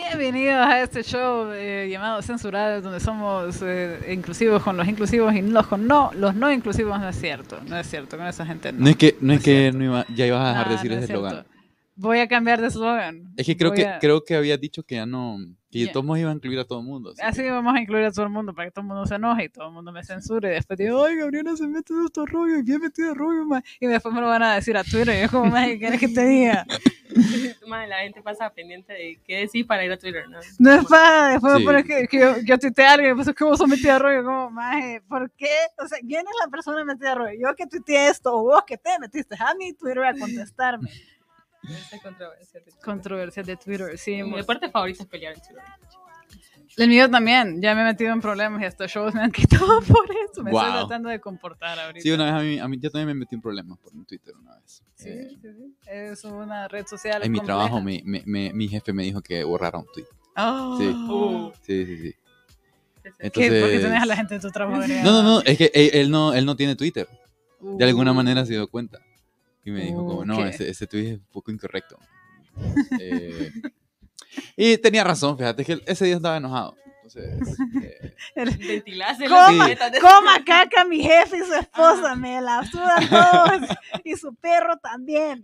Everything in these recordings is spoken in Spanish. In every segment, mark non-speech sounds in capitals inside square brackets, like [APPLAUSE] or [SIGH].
Bienvenidos a este show eh, llamado Censurado, donde somos eh, inclusivos con los inclusivos y los con no, los no inclusivos no es cierto, no es cierto, con esa gente no. No es que, no es es que no iba- ya ibas a dejar de Ah, decir no ese eslogan. Voy a cambiar de eslogan. Es que creo Voy que a- creo que habías dicho que ya no, que Ya. todos modos iban a incluir a todo el mundo. así Así que- vamos a incluir a todo el mundo para que todo el mundo se enoje y todo el mundo me censure. Y después digo, ay, Gabriela se mete de estos rollos, bien metido de rollo, ma". Y después me lo van a decir a Twitter. Y yo, como, más, ¿qué quieres que te diga? [LAUGHS] [LAUGHS] Madre, la gente pasa pendiente de qué decir para ir a Twitter, ¿no? No es para, después Sí. me pones que, que yo, yo tuiteé a alguien, pues es que vos sos metida de rollo, como, maje, ¿por qué? O sea, ¿quién es la persona metida de rollo? Yo que tuiteé esto, o vos que te metiste a mi Twitter a contestarme. Esa controversia. de Twitter. Controversias de Twitter, sí. Mi deporte favorito es pelear en Twitter. El mío también, ya me he metido en problemas y hasta shows me han [LAUGHS] quitado por eso. Me estoy tratando de comportar ahorita. Sí, una vez a mí, a mí yo también me metí en problemas por un Twitter una vez. Sí, Eh, sí, sí. Es una red social. en mi trabajo me, me- me- mi jefe me dijo que borrara un tweet. Oh. Sí. Uh, Sí, sí, ¿Qué? ¿Por qué tenés a la gente de tu trabajo? [LAUGHS] No, no, no, es que él, él no, él no tiene Twitter. De alguna Uh. manera se dio cuenta. Y me dijo como, no, ese, ese tweet es un poco incorrecto. Eh, [LAUGHS] y tenía razón, fíjate que ese día estaba enojado. Entonces, eh, [LAUGHS] Coma, coma caca mi jefe y su esposa, me la sudan todos. Y su perro también.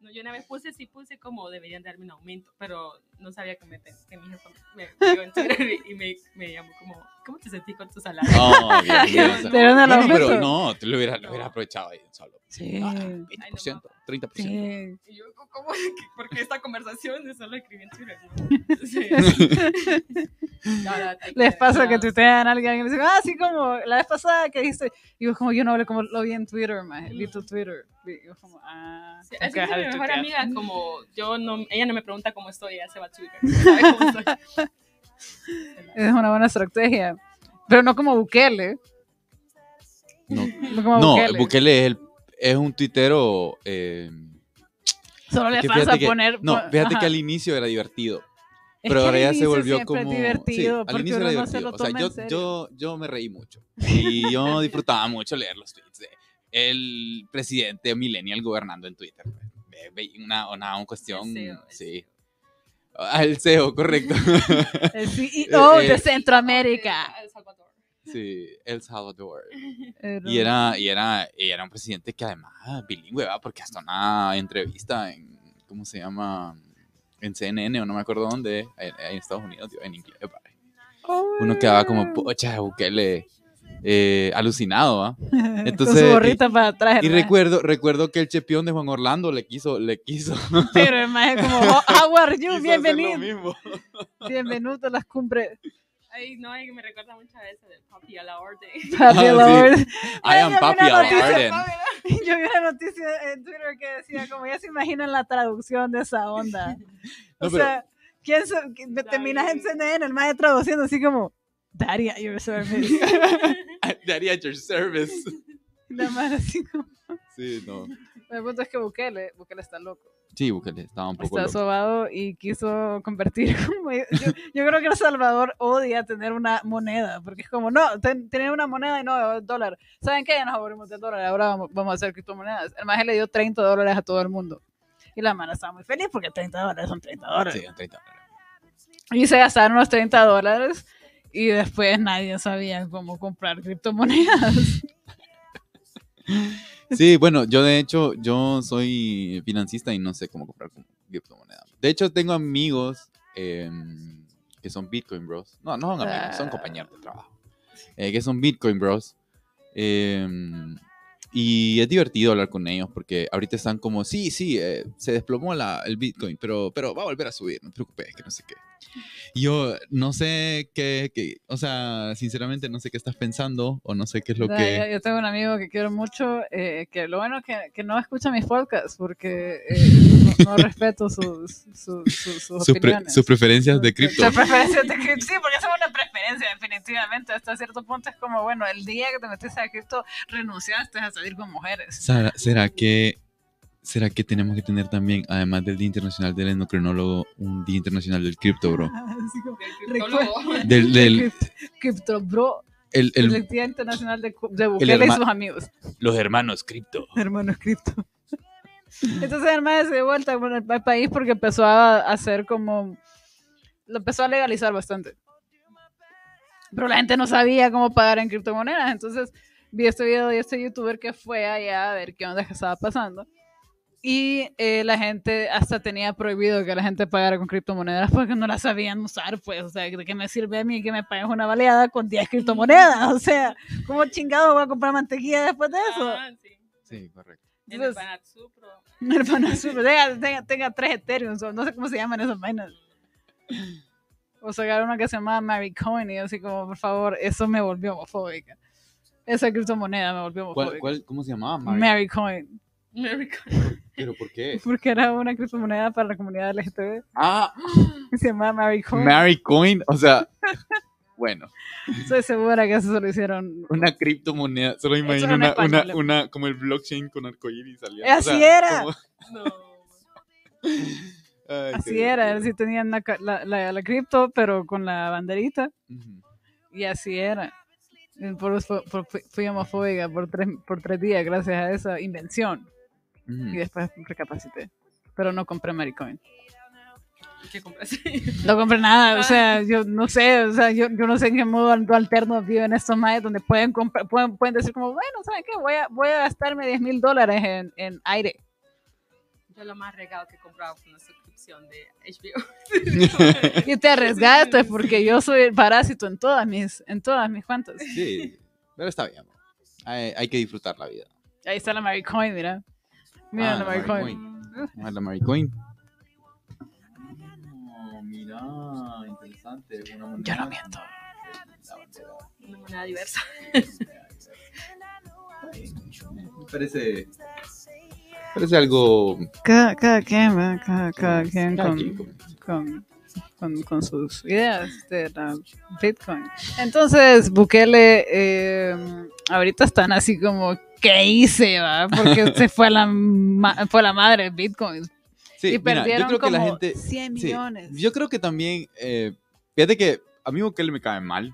No, yo una vez puse, sí puse como deberían darme un aumento, pero no sabía que, me, que mi jefa me me vio en Twitter y me, me llamó como, ¿cómo te sentís con tu salario? oh, Dios mío, [LAUGHS] Pero no lo bueno, pero no, te lo hubiera, lo No. hubiera aprovechado ahí solo. Sí. Ah, 20%, 30%. Sí. Y yo, ¿cómo? [LAUGHS] Porque esta conversación yo solo escribí en Twitter. ¿no? Sí. [LAUGHS] Les pasa que no. tuitean a alguien y le dicen, ah, sí, como la vez pasada que dijiste. Y yo, como yo no hablé como lo vi en Twitter. Vi tu Twitter. Y yo, como, ah. Sí, así que mi mejor tuitear. amiga, como yo no, ella no me pregunta cómo estoy, ella se va a. [LAUGHS] Es una buena estrategia. Pero no como Bukele. No, No como no Bukele. Bukele es, el, es un tuitero. eh, Solo le fíjate que- poner. no, fíjate ajá. que al inicio era divertido. Es Pero que ahora ya se volvió como. divertido, sí, al inicio era no se divertido. lo o sea, yo, yo, yo me reí mucho. Y yo [LAUGHS] disfrutaba mucho leer los tweets de el presidente millennial gobernando en Twitter. Ve- Una, una, una cuestión. El sí. El CEO, correcto. [LAUGHS] El CEO Eh, de eh, Centroamérica. El Salvador. sí, El Salvador. Y era, y era, y era un presidente que además bilingüe, ¿verdad? porque hasta una entrevista en, ¿cómo se llama? En CNN o no me acuerdo dónde, en, en Estados Unidos, tío, en inglés. Uno quedaba como, pocha, Bukele, eh, alucinado, ¿va? [LAUGHS] Con entonces, su gorrita para atrás. Y recuerdo, recuerdo que el chepión de Juan Orlando le quiso, le quiso, [LAUGHS] Pero el maje como, "Oh, [LAUGHS] how are you? Bienvenido. Bienvenido a las cumbres. Ay, no, me recuerda mucho a ese de Papi a la orden. Papi, Ah, Lord. I am Papi Al noticia, Arden. Yo vi una noticia en Twitter que decía, como ya se imaginan la traducción de esa onda. O No, pero- sea, ¿quién me terminas en CNN, el maje traduciendo así como, Daddy at your service. [LAUGHS] [LAUGHS] Daddy at your service. La madre así como... Sí, no. El punto es que Bukele, Bukele está loco. Sí, Bukele estaba un poco Está loco. sobado y quiso convertir [LAUGHS] como... Yo, yo creo que El Salvador odia tener una moneda, porque es como, no, ten- tener una moneda y no el dólar. ¿Saben qué? Ya nos aburrimos del dólar, ahora vamos, vamos a hacer criptomonedas. El maje le dio 30 dólares a todo el mundo. Y la mano estaba muy feliz porque 30 dólares son 30 dólares. Sí, 30 Y se gastaron los 30 dólares y después nadie sabía cómo comprar criptomonedas. [LAUGHS] Sí, bueno, yo de hecho, yo soy financista y no sé cómo comprar criptomonedas. De hecho, tengo amigos em, que son Bitcoin Bros. No, no son amigos, son Ah. compañeros de trabajo. eh, que son Bitcoin Bros. em, y es divertido hablar con ellos porque ahorita están como, sí, sí, eh, se desplomó la, el Bitcoin, pero, pero va a volver a subir, no te preocupes, que no sé qué. Y yo no sé qué, qué- o sea, sinceramente no sé qué estás pensando o no sé qué es lo que... Yo tengo un amigo que quiero mucho, eh, que lo bueno que, que no escucha mis podcasts porque eh, [LAUGHS] no, no respeto sus, sus, sus, sus sus, pre- opiniones. sus preferencias de cripto. Sus preferencias de cripto. Sí, porque esa es una preferencia, definitivamente. Hasta cierto punto es como, bueno, el día que te metiste a cripto, renunciaste a salir con mujeres. ¿será que, ¿será que tenemos que tener también, además del Día Internacional del Endocrinólogo, un Día Internacional del Cripto, bro? Como, Del. [LAUGHS] Del, Cripto, bro. el, el- El, Día Internacional de, de Bukele y sus amigos. los hermanos cripto. Hermanos cripto. [LAUGHS] Entonces, hermano, se dio vuelta el pa- país porque empezó a hacer como lo empezó a legalizar bastante. Pero la gente no sabía cómo pagar en criptomonedas. Entonces vi este video de este youtuber que fue allá a ver qué onda que estaba pasando. Y eh, la gente hasta tenía prohibido que la gente pagara con criptomonedas porque no las sabían usar, pues. O sea, ¿de qué me sirve a mí que me pagues una baleada con 10 criptomonedas? [LAUGHS] O sea, ¿cómo chingado voy a comprar mantequilla después de eso? Ah, sí. Sí, correcto. En el Entonces-. Hermano, super- tenga, tenga, tenga tres Ethereum, no sé cómo se llaman esas vainas. O sacaron una que se llamaba Mary Coin y yo así como, por favor, eso me volvió homofóbica. Esa criptomoneda me volvió ¿Cuál, homofóbica. cuál, ¿Cómo se llamaba? Mary? Mary Coin. America. ¿Pero por qué? [LAUGHS] Porque era una criptomoneda para la comunidad LGTB. Ah, [LAUGHS] Se llamaba Mary Coin. Mary Coin. O sea, bueno, [LAUGHS] Estoy segura que eso se lo hicieron. una criptomoneda. Solo imagino una, una, una, como el blockchain con arcoíris salía. Así era. como- No. Ay, Así era, así tenían la, la, la, la cripto, pero con la banderita. Ujú. Y así era. Por, por- fui homofóbica por tres, por tres días gracias a esa invención. Ujú. Y después recapacité. Pero no compré Maricoin. ¿Qué compraste? [LAUGHS] No compré nada, o sea, yo no sé, o sea, yo, yo no sé en qué modo al- alterno viven estos maes donde pueden comprar, pueden, pueden decir como, bueno, ¿saben qué? Voy a, voy a gastarme 10 mil dólares en, en aire. Yo lo más regalo que he comprado fue una suscripción de HBO. [LAUGHS] Y te arriesgaste porque yo soy el parásito en todas mis, en todas mis cuentas. Sí, pero está bien. Hay, hay que disfrutar la vida. Ahí está la Maricoin, mira. Mira Ah, la la Maricoin. Vamos a ver la Mary [LAUGHS] Coin. Oh, mira, interesante. Una Yo no miento. Una moneda diversa. Me parece. Parece algo. Cada, cada quien, ¿verdad? cada, cada quien Cada con, quien con- con, con, con sus ideas de la Bitcoin. Entonces, Bukele, eh, ahorita están así como, ¿qué hice? Va? Porque [LAUGHS] se fue a la, ma- fue a la madre de Bitcoin. Sí, y mira, perdieron yo creo que la como gente. 100 sí, millones. yo creo que también. eh, fíjate que a mí Bukele me cae mal.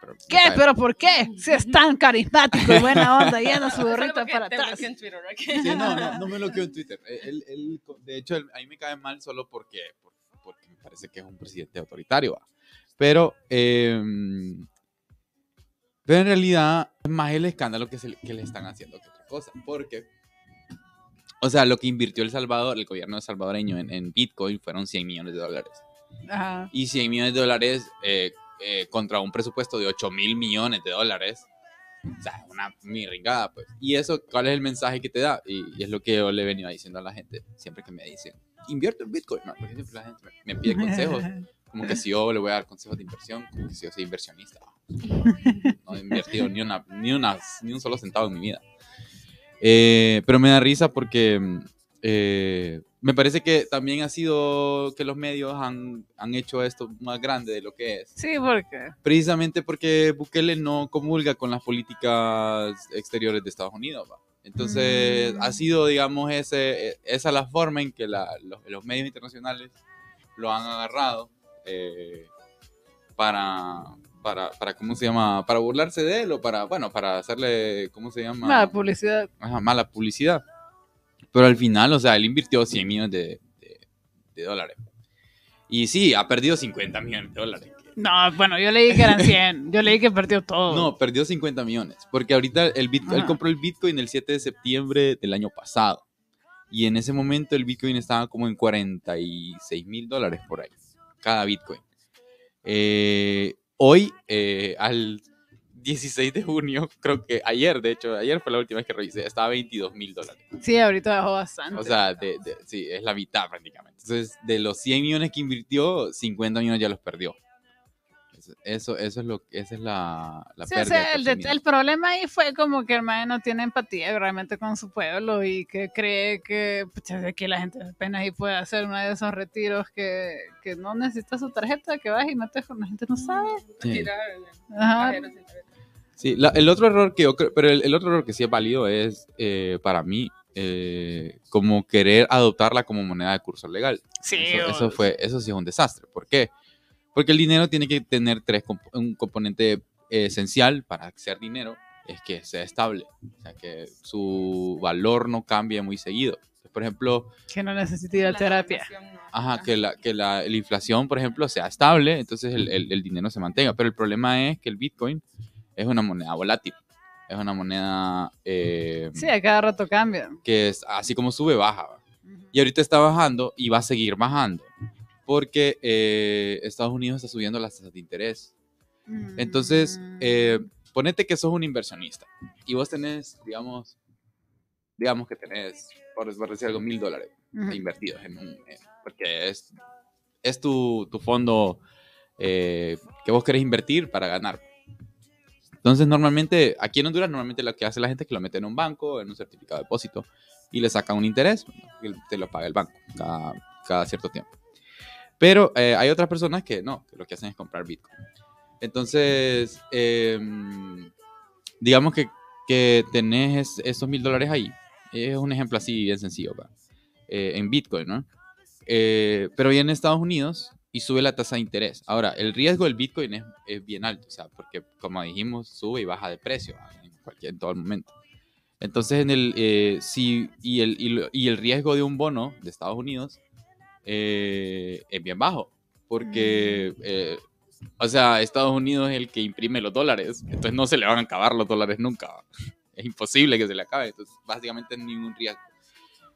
pero ¿Qué? cae- ¿Pero por qué? Si es tan carismático y buena onda y anda [LAUGHS] su gorrita para atrás. en Twitter, ¿ok? Sí, no, no, [LAUGHS] no me lo quedo en Twitter. Eh, Él, él- de hecho, él- a mí me cae mal solo porque, por- porque me parece que es un presidente autoritario. ¿va? Pero, eh, pero en realidad es más el escándalo que, se, que le están haciendo que otra cosa. Porque, o sea, lo que invirtió El Salvador, el gobierno salvadoreño en, en Bitcoin fueron 100 millones de dólares. Ajá. Y 100 millones de dólares eh, eh, contra un presupuesto de 8 mil millones de dólares. O sea, una mirringada, pues. Y eso, ¿cuál es el mensaje que te da? Y, y es lo que yo le he venido diciendo a la gente siempre que me dicen, invierte en Bitcoin, ¿no? Porque siempre la gente me, me pide consejos, [LAUGHS] como que si yo le voy a dar consejos de inversión, como que si yo soy inversionista. No he invertido ni, una, ni, una, ni un solo centavo en mi vida. Eh, pero me da risa porque eh, me parece que también ha sido que los medios han, han hecho esto más grande de lo que es. Sí, porque Precisamente porque Bukele no comulga con las políticas exteriores de Estados Unidos. ¿va? Entonces, Mm. ha sido, digamos, ese, esa la forma en que la- los, los medios internacionales lo han agarrado eh, para, para, para, ¿cómo se llama? Para burlarse de él o para, bueno, para hacerle, ¿cómo se llama? mala publicidad. Ajá, mala publicidad. Pero al final, o sea, él invirtió 100 millones de, de- de dólares. Y sí, ha perdido 50 millones de dólares. No, bueno, yo leí que eran 100. Yo leí que perdió todo. No, perdió 50 millones. Porque ahorita el Bitcoin, él Ajá. compró el Bitcoin el 7 de septiembre del año pasado. Y en ese momento el Bitcoin estaba como en 46 mil dólares por ahí. Cada Bitcoin. Eh, hoy, eh, al 16 de junio, [LAUGHS] creo que ayer, de hecho, ayer fue la última vez que revisé, estaba a 22 mil dólares. Sí, ahorita bajó bastante. O sea, de, de- sí, es la mitad prácticamente. Entonces, de los 100 millones que invirtió, 50 millones ya los perdió. Eso, eso, eso es lo, esa es la, la Sí, o pérdida sea, que ha el, de- tenido. el problema ahí fue como que el man no tiene empatía realmente con su pueblo y que cree que pucha, aquí la gente apenas y puede hacer uno de esos retiros que, que no necesita su tarjeta, que vas y metes con la gente no sabe. Sí. Ajá. la- el otro error que yo creo, pero el, el otro error que sí es válido es, eh, para mí, eh, como querer adoptarla como moneda de curso legal. Sí, Eso, eso fue, eso sí es un desastre. ¿Por qué? Porque el dinero tiene que tener tres, comp- un componente esencial para ser dinero, es que sea estable, o sea, que su valor no cambie muy seguido. por ejemplo, Que no necesita ir a terapia. no. ajá, que, la, que la, la inflación, por ejemplo, sea estable, entonces el, el- el dinero se mantenga. Pero el problema es que el Bitcoin es una moneda volátil, es una moneda eh, Sí, a cada rato cambia. que es así como sube, baja. ¿va? Y ahorita está bajando y va a seguir bajando. Porque eh, Estados Unidos está subiendo las tasas de interés. Entonces, Mm. eh, ponete que sos un inversionista y vos tenés, digamos, digamos que tenés, por, por decir algo, mil dólares Ujú. invertidos en un, en- porque es, es tu, tu fondo eh, que vos querés invertir para ganar. Entonces, normalmente, aquí en Honduras, normalmente lo que hace la gente es que lo mete en un banco, en un certificado de depósito, y le saca un interés, te lo paga el banco cada, cada cierto tiempo. Pero eh, hay otras personas que no, que lo que hacen es comprar Bitcoin. Entonces, em, digamos que, que tenés es- esos mil dólares ahí. Es un ejemplo así bien sencillo. Eh, en Bitcoin, ¿no? Eh, pero viene Estados Unidos y sube la tasa de interés. Ahora, el riesgo del Bitcoin es, es bien alto, o sea, porque como dijimos, sube y baja de precio en, cualquier, en todo el momento. Entonces, en el, eh, si, y, el, y, y el riesgo de un bono de Estados Unidos eh, es bien bajo, porque, eh, o sea, Estados Unidos es el que imprime los dólares, entonces no se le van a acabar los dólares nunca. Es imposible que se le acabe, entonces básicamente ningún riesgo.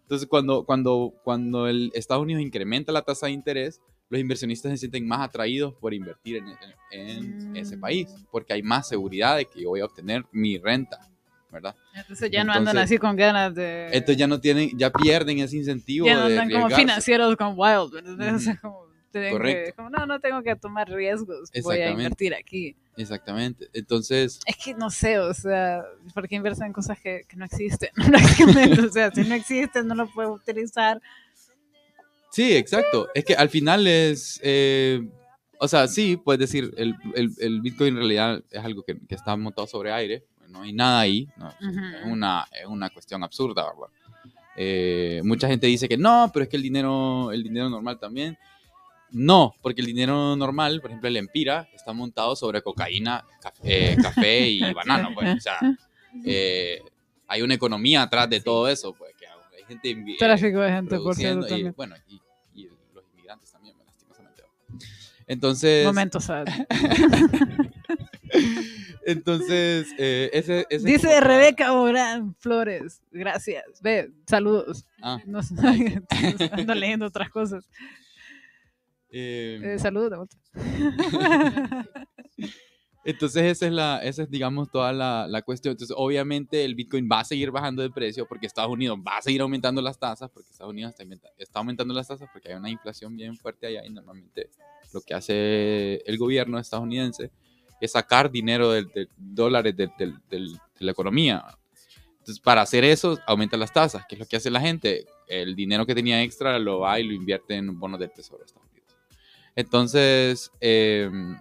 Entonces, cuando, cuando, cuando el Estados Unidos incrementa la tasa de interés, los inversionistas se sienten más atraídos por invertir en, en- en ese Mm. país, porque hay más seguridad de que yo voy a obtener mi renta, ¿verdad? Entonces ya no andan Entonces- así con ganas de... Entonces ya no tienen, ya pierden ese incentivo ya no de andan como arriesgarse. financieros con Wild. O sea, Ujú. como, Correcto. que- como, no, no tengo que tomar riesgos. Voy a invertir aquí. Exactamente. Entonces, Es que no sé, o sea, ¿por qué invertir en cosas que, que no existen? [LAUGHS] O sea, si no existen, no lo puedo utilizar. sí, exacto. Es que al final es, eh, o sea, sí, puedes decir, el, el, el Bitcoin en realidad es algo que, que está montado sobre aire, no hay nada ahí, ¿no? Ujú. es, una, es una cuestión absurda, ¿verdad? Eh, mucha gente dice que no, pero es que el dinero, el dinero normal también. No, porque el dinero normal, por ejemplo, el Empira, está montado sobre cocaína, caf- eh, [LAUGHS] café y banano, pues. O sea, [LAUGHS] eh, hay una economía atrás de todo eso, pues, que hay gente eh, Tráfico de gente, por cierto, y, bueno, y, y los inmigrantes también, lastimosamente. Entonces, Momento sad. [LAUGHS] entonces eh, ese, ese es Dice como- Rebeca Morán Flores. Gracias. Ve, saludos. Ah, No [LAUGHS] ando leyendo otras cosas. eh, Eh, saludos de vuelta. [LAUGHS] Entonces esa es, la, esa es digamos, toda la, la cuestión. Entonces, obviamente, el Bitcoin va a seguir bajando de precio porque Estados Unidos va a seguir aumentando las tasas, porque Estados Unidos está, está aumentando las tasas porque hay una inflación bien fuerte allá y normalmente lo que hace el gobierno estadounidense es sacar dinero de, de dólares de, del- del- de la economía. Entonces, para hacer eso, aumenta las tasas. ¿Qué es lo que hace la gente? El dinero que tenía extra lo va y lo invierte en bonos del Tesoro de Estados Unidos. Entonces, em,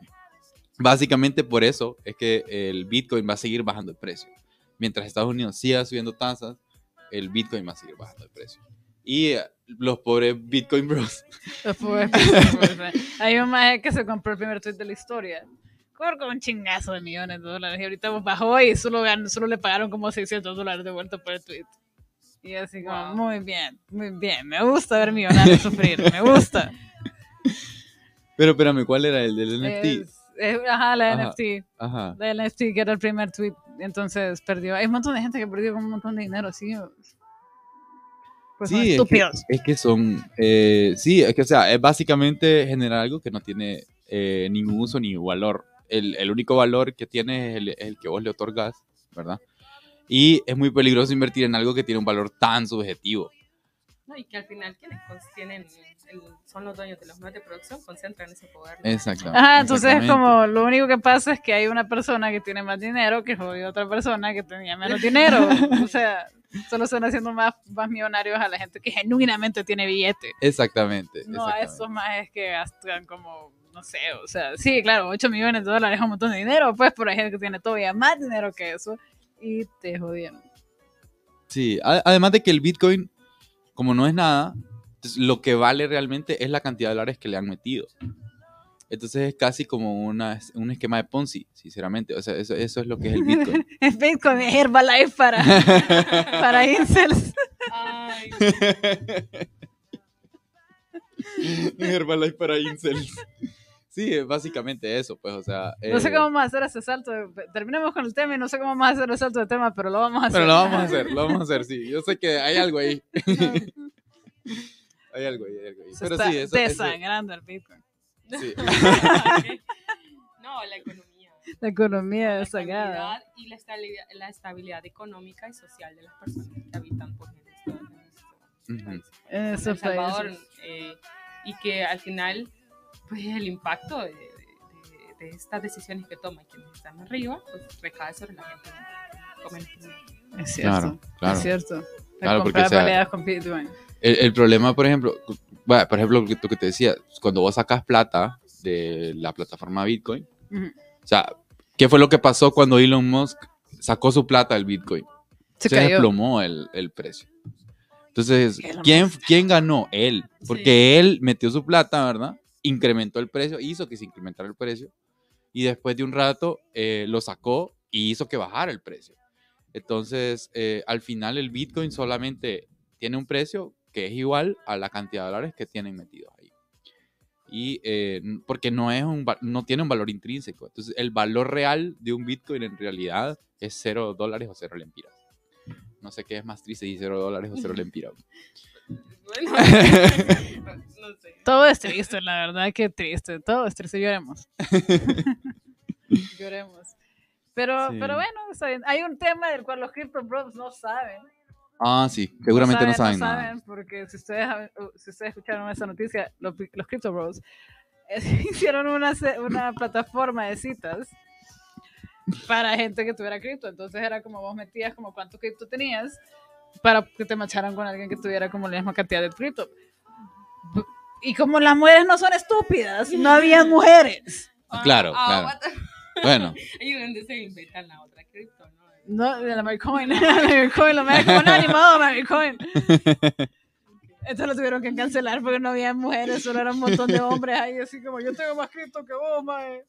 Básicamente por eso es que el Bitcoin va a seguir bajando de precio. Mientras Estados Unidos siga subiendo tasas, el Bitcoin va a seguir bajando de precio. Y eh, los pobres Bitcoin Bros. [LAUGHS] Después, hay un maje que se compró el primer tweet de la historia. Con un chingazo de millones de dólares. Y ahorita bajó y solo, solo le pagaron como 600 dólares de vuelta por el tweet. Y así como, Wow. muy bien, muy bien. Me gusta ver millonarios [LAUGHS] sufrir. Me gusta. Pero espérame, ¿cuál era el del NFT? Es- es- ajá, la Ajá. NFT. Ajá. La NFT que era el primer tweet. Entonces perdió. Hay un montón de gente que perdió como un montón de dinero, así. Pues son Sí, es que, estúpidos. es que son. eh, sí, es que, o sea, es básicamente generar algo que no tiene eh, ningún uso ni valor. El, el único valor que tiene es el, es el que vos le otorgas, ¿verdad? Y es muy peligroso invertir en algo que tiene un valor tan subjetivo. No, y que al final quienes tienen el- son los dueños de los medios de producción concentran ese poder. ¿no? Exactamente. Ajá, entonces es como lo único que pasa es que hay una persona que tiene más dinero que jodió a otra persona que tenía menos dinero. o sea, [LAUGHS] solo están haciendo más, más millonarios a la gente que genuinamente tiene billete. Exactamente. No a exactamente. esos más que gastan como, no sé, o sea, sí, claro, 8 millones de dólares es un montón de dinero, pues, pero hay gente que tiene todavía más dinero que eso y te jodieron. Sí, además de que el Bitcoin, como no es nada, lo que vale realmente es la cantidad de dólares que le han metido. Entonces es casi como una, un esquema de Ponzi, sinceramente. O sea, eso, eso es lo que es el Bitcoin. [LAUGHS] Es Bitcoin, es Herbalife para, [LAUGHS] para incels. Ay, [LAUGHS] Herbalife para incels. Sí, es básicamente eso, pues, o sea. No sé eh, cómo vamos a hacer ese salto. de- terminemos con el tema y no sé cómo vamos a hacer el salto de tema, pero lo vamos a hacer. Pero lo vamos a hacer, lo vamos a hacer, sí. Yo sé que hay algo ahí. [LAUGHS] hay algo ahí, hay algo ahí. Se Pero está sí, eso, eso- desangrando el Bitcoin. sí. [LAUGHS] no, la economía. La economía la desangrada. estabilidad y la estabilidad, la estabilidad económica y social de las personas que habitan pues, en estos en Ujú. países. En El Salvador eh, y que al final pues el impacto de, de- de- estas decisiones que toman quienes están arriba pues recae sobre la gente. Es cierto. Claro, claro. Es cierto. La Claro, porque, o sea, baleadas con Bitcoin. El, el problema, por ejemplo, bueno, por ejemplo, lo que, te decía, cuando vos sacas plata de la plataforma Bitcoin, Ujú. o sea, ¿qué fue lo que pasó cuando Elon Musk sacó su plata del Bitcoin? Se se cayó. desplomó el, el precio. Entonces, ¿quién. ¿quién ganó? Él. Porque él metió su plata, ¿verdad? Incrementó el precio, hizo que se incrementara el precio. Y después de un rato eh, lo sacó y hizo que bajara el precio. Entonces, eh, al final el Bitcoin solamente tiene un precio que es igual a la cantidad de dólares que tienen metidos ahí. Y eh, porque no, es un, no tiene un valor intrínseco. Entonces, el valor real de un Bitcoin en realidad es cero dólares o cero lempiras. No sé qué es más triste, si cero dólares o cero [LAUGHS] lempiras. Bueno, [LAUGHS] no sé. Todo es triste, la verdad que triste. Todo es triste. Lloremos. [LAUGHS] Lloremos. Pero, Sí. pero bueno, está bien. hay un tema del cual los Crypto Bros no saben. Ah, sí, seguramente no saben, no nada. saben, porque si ustedes, uh, si ustedes escucharon esa noticia, los, los Crypto Bros eh, [LAUGHS] hicieron una, una plataforma de citas para gente que tuviera cripto. Entonces era como vos metías como cuánto cripto tenías para que te macharan con alguien que tuviera como la misma cantidad de cripto. Y como las mujeres no son estúpidas, no había [LAUGHS] mujeres. Claro, Ah, claro. what the- Bueno, [LAUGHS] Ahí es donde se inventan la otra cripto, ¿no? No, de la Maricoin. [LAUGHS] la Maricoin, la Maricoin, animado Maricoin. Esto lo tuvieron que cancelar porque no había mujeres, solo era un montón de hombres ahí, así como yo tengo más cripto que vos, mae.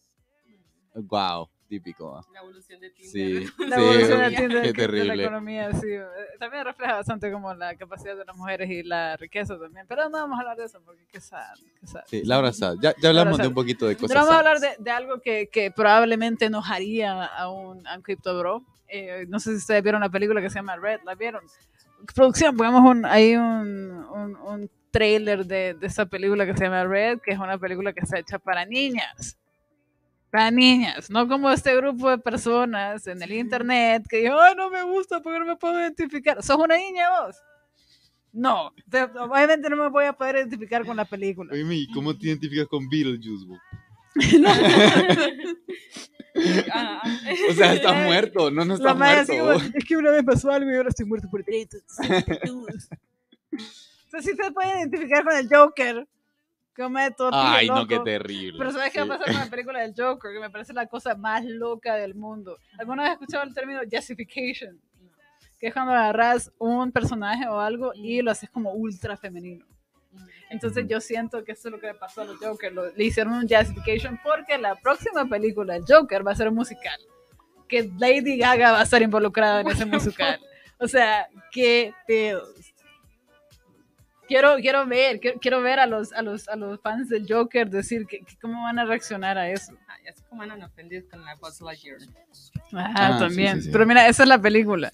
wow, típico. La evolución de Tinder. Sí, [LAUGHS] La sí, evolución de, qué Tinder, de la terrible. economía, sí. También refleja bastante como la capacidad de las mujeres y la riqueza también. Pero no vamos a hablar de eso porque qué sad, qué sad. Sí, Laura Sad. Ya, ya hablamos Laura de Sad. un poquito de Pero cosas. vamos a hablar de, de algo que, que probablemente enojaría a un, a un Crypto Bro. Eh, no sé si ustedes vieron la película que se llama Red, ¿la vieron? Producción, pongamos un, ahí un, un, un trailer de, de esa película que se llama Red, que es una película que está hecha para niñas. Para niñas, no como este grupo de personas en el internet que dijo, ay, no me gusta porque no me puedo identificar. ¿Sos una niña vos? No, te- obviamente no me voy a poder identificar con la película. Oye, ¿y ¿cómo te identificas con Beetlejuice? vos? [LAUGHS] Ah. [LAUGHS] O sea, está muerto, no, no está La muerto. así es que una vez pasó algo y ahora estoy muerto por dentro. [LAUGHS] Entonces sí se puede identificar con el Joker. Todo Ay, loco. no, qué terrible. Pero ¿sabes qué va a pasar con la [LAUGHS] película del Joker? Que me parece la cosa más loca del mundo. ¿Alguna vez has escuchado el término justification? Que es cuando agarras un personaje o algo y lo haces como ultra femenino. Entonces Ujú. yo siento que eso es lo que le pasó a los Joker. lo- le hicieron un justification porque la próxima película del Joker va a ser un musical. Que Lady Gaga va a estar involucrada en ese [LAUGHS] musical. O sea, qué pedos. Quiero, quiero ver, quiero, quiero ver a los, a, los, a los fans del Joker decir que, que cómo van a reaccionar a eso. Ah, ya sé cómo andan ofendidos con la Buzz Lightyear. Ah, sí, también. sí, sí. Pero mira, esa es la película.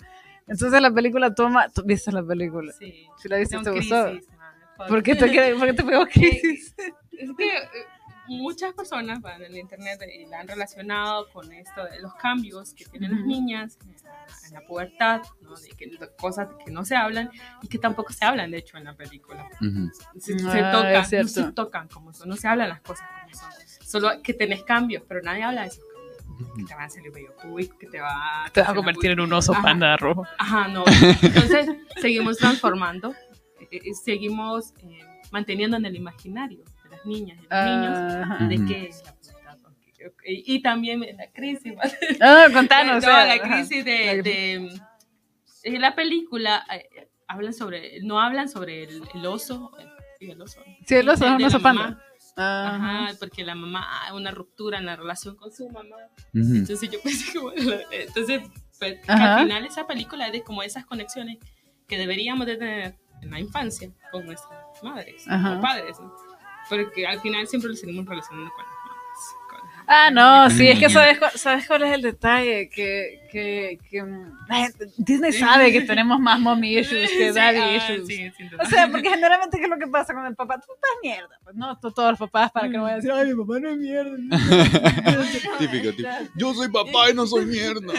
Entonces la película toma... ¿tú ¿Viste la película? Sí. Si la viste, ¿te gustó? crisis, man. ¿Por qué te, [LAUGHS] por qué te pegó crisis? Es que eh, muchas personas van en el internet y la han relacionado con esto de los cambios que tienen las niñas en la, pubertad, ¿no? de que, cosas que no se hablan y que tampoco se hablan, de hecho, en la película. Se, se Ah, tocan, no se tocan como son, no se hablan las cosas como son. Solo que tenés cambios, pero nadie habla de esos cambios. Que te van a salir bello público, que te va Te vas a convertir en un oso Ajá. panda rojo. Ajá, no. Entonces, seguimos transformando, eh, eh, seguimos eh, manteniendo en el imaginario las niñas y los niños Ajá. de es la. Y, y también la crisis. [LAUGHS] Ah, contanos. No, o sea, la crisis de, de- en la película eh, hablan sobre, no hablan sobre el, el oso, eh, sí, el oso. Sí, el oso de- de oso panda. mamá. Ajá. Ajá, porque la mamá, ah, una ruptura en la relación con su mamá. Ujú. Entonces yo pensé que bueno, entonces pues, que al final esa película es de como esas conexiones que deberíamos de tener en la infancia con nuestras madres o padres, ¿no? Porque al final siempre lo seguimos relacionando con Ah, no, sí, es que sabes, sabes cuál es el detalle, que, que, que mm, Disney sabe que tenemos más mommy [LAUGHS] issues que Sí, daddy ah, issues. sí, duda. O sea, porque generalmente, ¿qué es lo que pasa con el papá? Tu papá es mierda. Pues no, to- todos los papás para que no vayan a decir, ay, mi papá no es mierda. [LAUGHS] [LAUGHS] típico, típico. Yo soy papá y no soy mierda.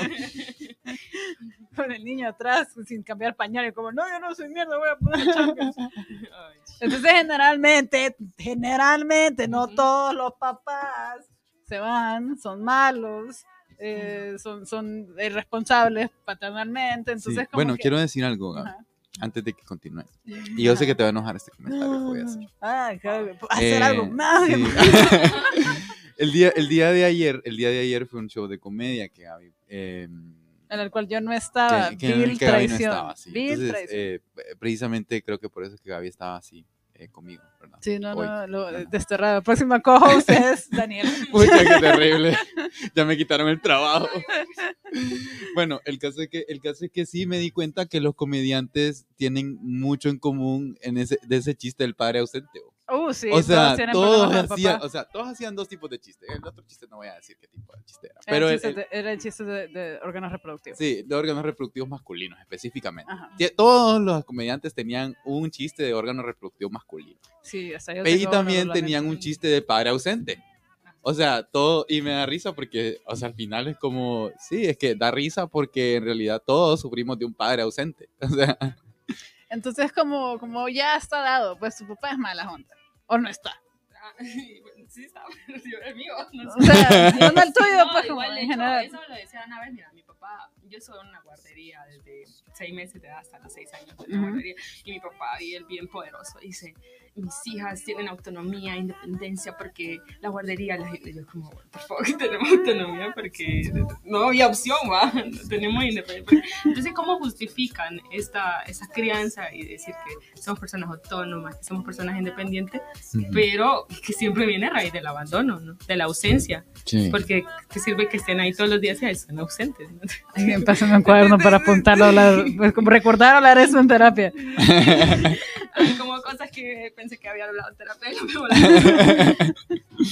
Con el niño atrás, sin cambiar pañales, como, no, yo no soy mierda, voy a poner champions. Ay, Entonces, generalmente, generalmente, no todos los papás se van, son malos, eh, son, son irresponsables paternalmente. Sí. Entonces, como Bueno, que- quiero decir algo, Gaby, antes de que continúes. Y yo sé que te va a enojar este comentario que voy a hacer. Ah, claro, hacer Eh, algo más. sí. [LAUGHS] el, día, el día de ayer, el día de ayer fue un show de comedia que Gaby, eh, En el cual yo no estaba. que, que en el Vil que Gaby no traición. estaba, sí. Vil Entonces, traición. eh, precisamente creo que por eso es que Gaby estaba así eh, conmigo, ¿verdad? Sí, no, Hoy. no, lo No, desterrado. Próxima co-host [LAUGHS] es Daniel. Pucha, qué terrible. [LAUGHS] ya me quitaron el trabajo. bueno, el caso, es que, el caso es que sí me di cuenta que los comediantes tienen mucho en común en ese, de ese chiste del padre ausente. Uh, sí, o sea, todos el hacían, papá. o sea, todos hacían dos tipos de chistes. El otro chiste no voy a decir qué tipo de chiste era. Era Pero el chiste el- de- era el chiste de, de órganos reproductivos. sí, de órganos reproductivos masculinos específicamente. Ajá. Todos los comediantes tenían un chiste de órgano reproductivo masculino. Sí, hasta yo Y también tenían un chiste de padre ausente. O sea, todo, y me da risa porque, o sea, al final es como, sí, es que da risa porque en realidad todos sufrimos de un padre ausente. [LAUGHS] O sea, Entonces, como, como ya está dado, pues tu papá es mala onda. O no está. Ah, [LAUGHS] sí, está bueno, yo el mío, no O sea, no, no el tuyo, [LAUGHS] No, pues como igual, de en hecho, general. eso lo decía una vez, mira, mi papá, yo soy en una guardería desde seis meses de edad hasta los seis años de guardería, y mi papá, y él bien poderoso, dice, mis hijas tienen autonomía, independencia, porque la guardería, la gente, yo como, the fuck, [LAUGHS] tenemos autonomía porque no había opción, va, no [LAUGHS] tenemos independencia. Entonces, ¿cómo justifican esta, esa crianza y decir que somos personas autónomas, que somos personas independientes, pero que siempre viene a raíz del abandono, ¿no? de la ausencia? sí. Porque te sirve que estén ahí todos los días y están ausentes. ¿no? Pásame un cuaderno para apuntarlo, hablar, pues, como recordar hablar eso en terapia. Hay como cosas que pensé que había hablado en terapia. y no me volví.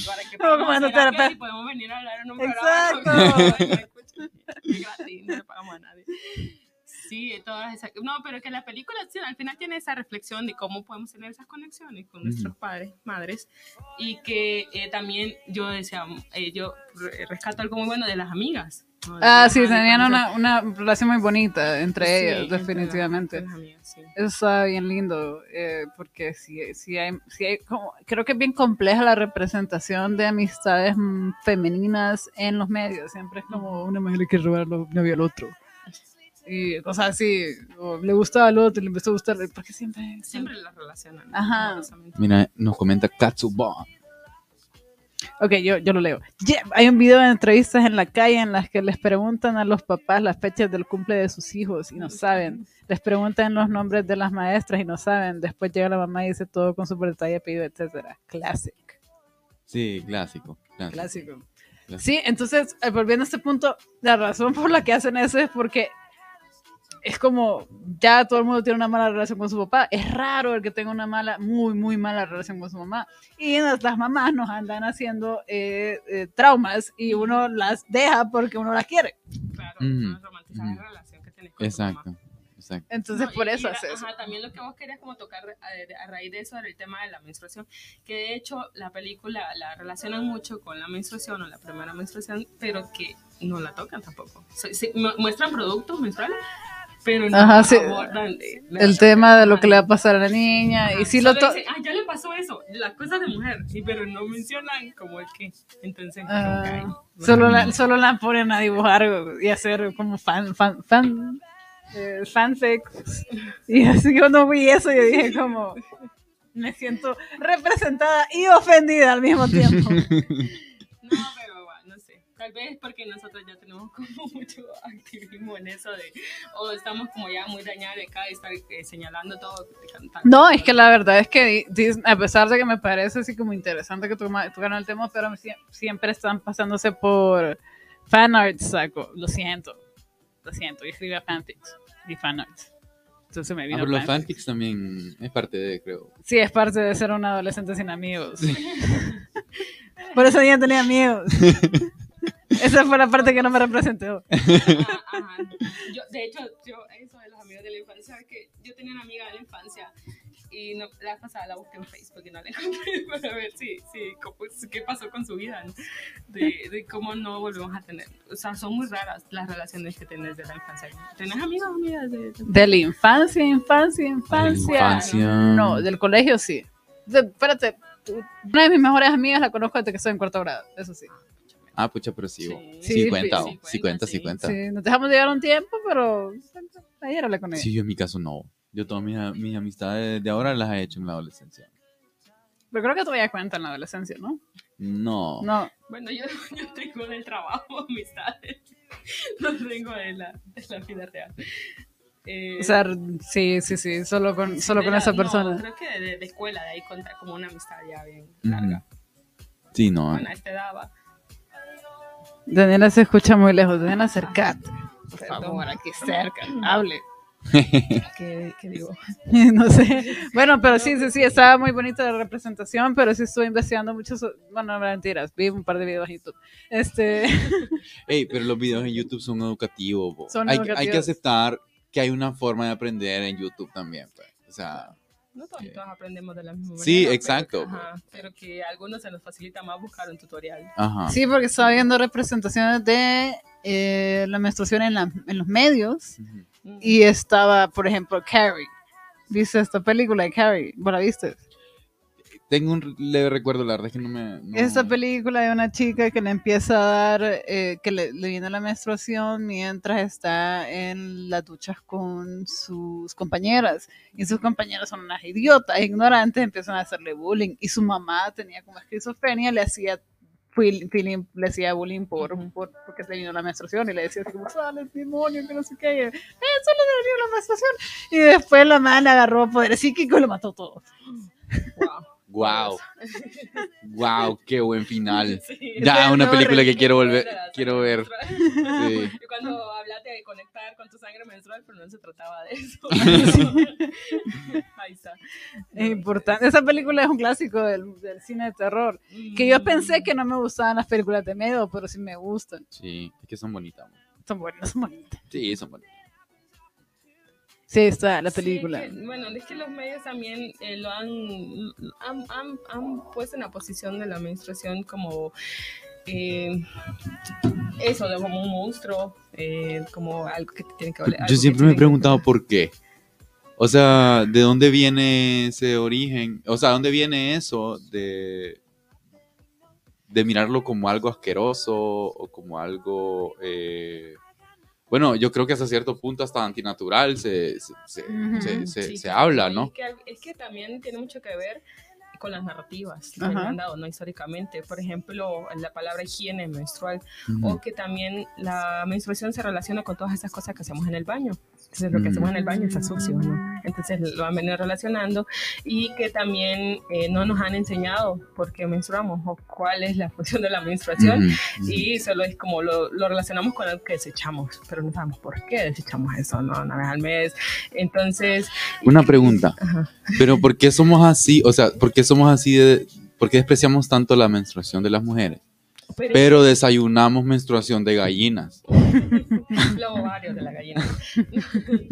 Para que [LAUGHS] podamos terapia. terapia y podemos venir a hablar en un Exacto. [LAUGHS] programa. Es gratis, no le pagamos a nadie. Sí, todas esas. No, pero que la película sí, al final tiene esa reflexión de cómo podemos tener esas conexiones con nuestros padres, madres. Y que eh, también yo decía, eh, yo re- rescato algo muy bueno de las amigas. Ah, sí, tenían una, una relación muy bonita entre Sí, ellas, entre definitivamente. las- amigas, sí. Eso está bien lindo, eh, porque si, si hay, si hay como, creo que es bien compleja la representación de amistades mm, femeninas en los medios. Siempre es como una mujer le quiere robar lo novio al otro. Y cosas así, o le gustaba al otro y le empezó a gustar, porque siempre... Siempre las relacionan. Ajá. Mira, nos comenta Katsubon. Ok, yo, yo lo leo. Yeah, hay un video de entrevistas en la calle en las que les preguntan a los papás las fechas del cumple de sus hijos y no saben. Les preguntan los nombres de las maestras y no saben. Después llega la mamá y dice todo con super detalle, apellido, etcétera. Classic. Sí, clásico. clásico. Clásico. Clásico. Sí, entonces, eh, volviendo a este punto, la razón por la que hacen eso es porque es como ya todo el mundo tiene una mala relación con su papá. Es raro el que tenga una mala, muy, muy mala relación con su mamá. Y las, las mamás nos andan haciendo eh, eh, traumas y uno las deja porque uno las quiere. Claro, Ujú, no romantizar ujú. la relación que tenés con tu mamá. Exacto, exacto. Entonces, No, por y- eso y, hace eso. ajá, también lo que vos querías como tocar a, a raíz de eso era el tema de la menstruación, que de hecho la película la relacionan mucho con la menstruación o la primera menstruación, pero que no la tocan tampoco. Mu- muestran productos menstruales, pero no Ajá, sí. abordan de- de- El tema de lo que le va a Ajá. pasar a la niña. Y si lo dicen, ah, ya le pasó eso, las cosas de mujer, sí, pero no mencionan como el que. Entonces, Ah, como que, ay, solo, la, solo la ponen a dibujar y hacer como fan, fan, fan, eh, fanfics. Y así que cuando vi eso, yo dije como, me siento representada y ofendida al mismo tiempo. [LAUGHS] vez porque nosotros ya tenemos [LAUGHS] como mucho activismo en eso de, o estamos como ya muy dañados de acá de estar eh, señalando todo. criticando No, es que la verdad es que Dis- a pesar de que me parece así como interesante que tocaran el tema, pero sie- siempre están pasándose por fanarts, saco. Lo siento. Lo siento, yo escribía fanfics y fanarts. Entonces me Ah, vino pero los fanfic. fanfics también es parte de, creo. Sí, es parte de ser un adolescente sin amigos. [LAUGHS] Por eso ya tenía amigos. [LAUGHS] Esa fue la parte que no me representó. Ajá, ajá. Yo, de hecho, yo, eso de los amigos de la infancia, ¿sabes qué? Yo tenía una amiga de la infancia y no, la pasada la busqué en Facebook y no la encontré [LAUGHS] para ver si, si, cómo- qué pasó con su vida, ¿no? de, de cómo no volvemos a tener. O sea, son muy raras las relaciones que tenés de la infancia. ¿Tenés amigos o amigas de, de- De la infancia, infancia, infancia. infancia. No, del colegio sí. Espérate, una de mis mejores amigas la conozco desde que estoy en cuarto grado, eso sí. Ah, pucha, pero sí. Sí. bo. Sí, Sí, sí, cuenta, sí, bo. sí cuenta, sí cuenta, cuenta. Sí, nos dejamos de llevar un tiempo, pero ayer hablé con ella. Sí, yo en mi caso no. Yo todas mis, mis amistades de ahora las he hecho en la adolescencia. Pero creo que todavía cuenta en la adolescencia, ¿no? No. No, Bueno, yo, [LAUGHS] yo tengo del trabajo amistades. [LAUGHS] No tengo de la, la vida real. Eh, o sea, sí, sí, sí, solo con, solo con la- esa no, persona. creo que de, de escuela, de ahí contar como una amistad ya bien larga. Sí, no. Bueno, a este daba. Daniela se escucha muy lejos, Daniela, acercate. Por Perdón. favor, aquí cerca, hable. [LAUGHS] ¿Qué, qué digo? [LAUGHS] no sé. Bueno, pero sí, sí, sí, estaba muy bonita la representación, pero sí estuve investigando mucho. so- Bueno, no mentiras, vi un par de videos en YouTube. Este, [LAUGHS] Ey, pero los videos en YouTube son educativos. Son hay, hay que educativos. aceptar que hay una forma de aprender en YouTube también. pues. O sea, No todos, todos aprendemos de la misma manera. Sí, pero- exacto. ajá, pero que a algunos se nos facilita más buscar un tutorial. ajá. sí, porque estaba viendo representaciones de eh, la menstruación en, la- en los medios y estaba, por ejemplo, Carrie. ¿Viste esta película de Carrie? ¿Vos la viste? Tengo un leve recuerdo, la verdad es que no me. no- Esta película de una chica que le empieza a dar, eh, que le, le viene la menstruación mientras está en las duchas con sus compañeras. Y sus compañeras son unas idiotas, ignorantes, empiezan a hacerle bullying. Y su mamá tenía como esquizofrenia, le hacía feel- feeling- le hacía bullying por, porque se le vino la menstruación y le decía así como, sale el demonio, que no sé qué. Y, "Eh, solo le vino la menstruación. Y después la mamá le agarró poder psíquico y lo mató todo. Wow. Wow. wow, qué buen final. [LAUGHS] Sí. Ya, una película que quiero volver, quiero ver. menstrual. Sí. Y cuando hablaste de conectar con tu sangre menstrual, pero no se trataba de eso. [LAUGHS] Ahí está. Es importante. Esa película es un clásico del, del cine de terror. Que yo pensé que no me gustaban las películas de miedo, pero sí me gustan. Sí, es que son bonitas. bo. Son buenas, son bonitas. Sí, son bonitas. Sí, está la Sí, película. es que, bueno, es que los medios también eh, lo han, han, han- han puesto en la posición de la menstruación como eh, eso, de como un monstruo, eh, como algo que te tiene que oler. Yo siempre me he que- preguntado por qué. O sea, ¿de dónde viene ese origen? O sea, ¿dónde viene eso de, de mirarlo como algo asqueroso o como algo... eh, bueno, yo creo que hasta cierto punto hasta antinatural se, se, se- Ujú. se- se- Sí, se sí, habla, ¿no? Es que, es que también tiene mucho que ver con las narrativas que han dado, ¿no? Históricamente. Por ejemplo, la palabra higiene menstrual o que también la menstruación se relaciona con todas esas cosas que hacemos en el baño. Entonces, lo que Mm. hacemos en el baño está sucio, ¿no? Entonces, lo han venido relacionando y que también eh, no nos han enseñado por qué menstruamos o cuál es la función de la menstruación. Ujú. Y solo es como lo, lo relacionamos con algo que desechamos, pero no sabemos por qué desechamos eso, ¿no? Una vez al mes. Entonces, Una pregunta, ajá. pero ¿por qué somos así? O sea, ¿por qué somos así de... ¿Por qué despreciamos tanto la menstruación de las mujeres? Pero, Pero desayunamos menstruación de gallinas. [LAUGHS] los ovarios de la gallina.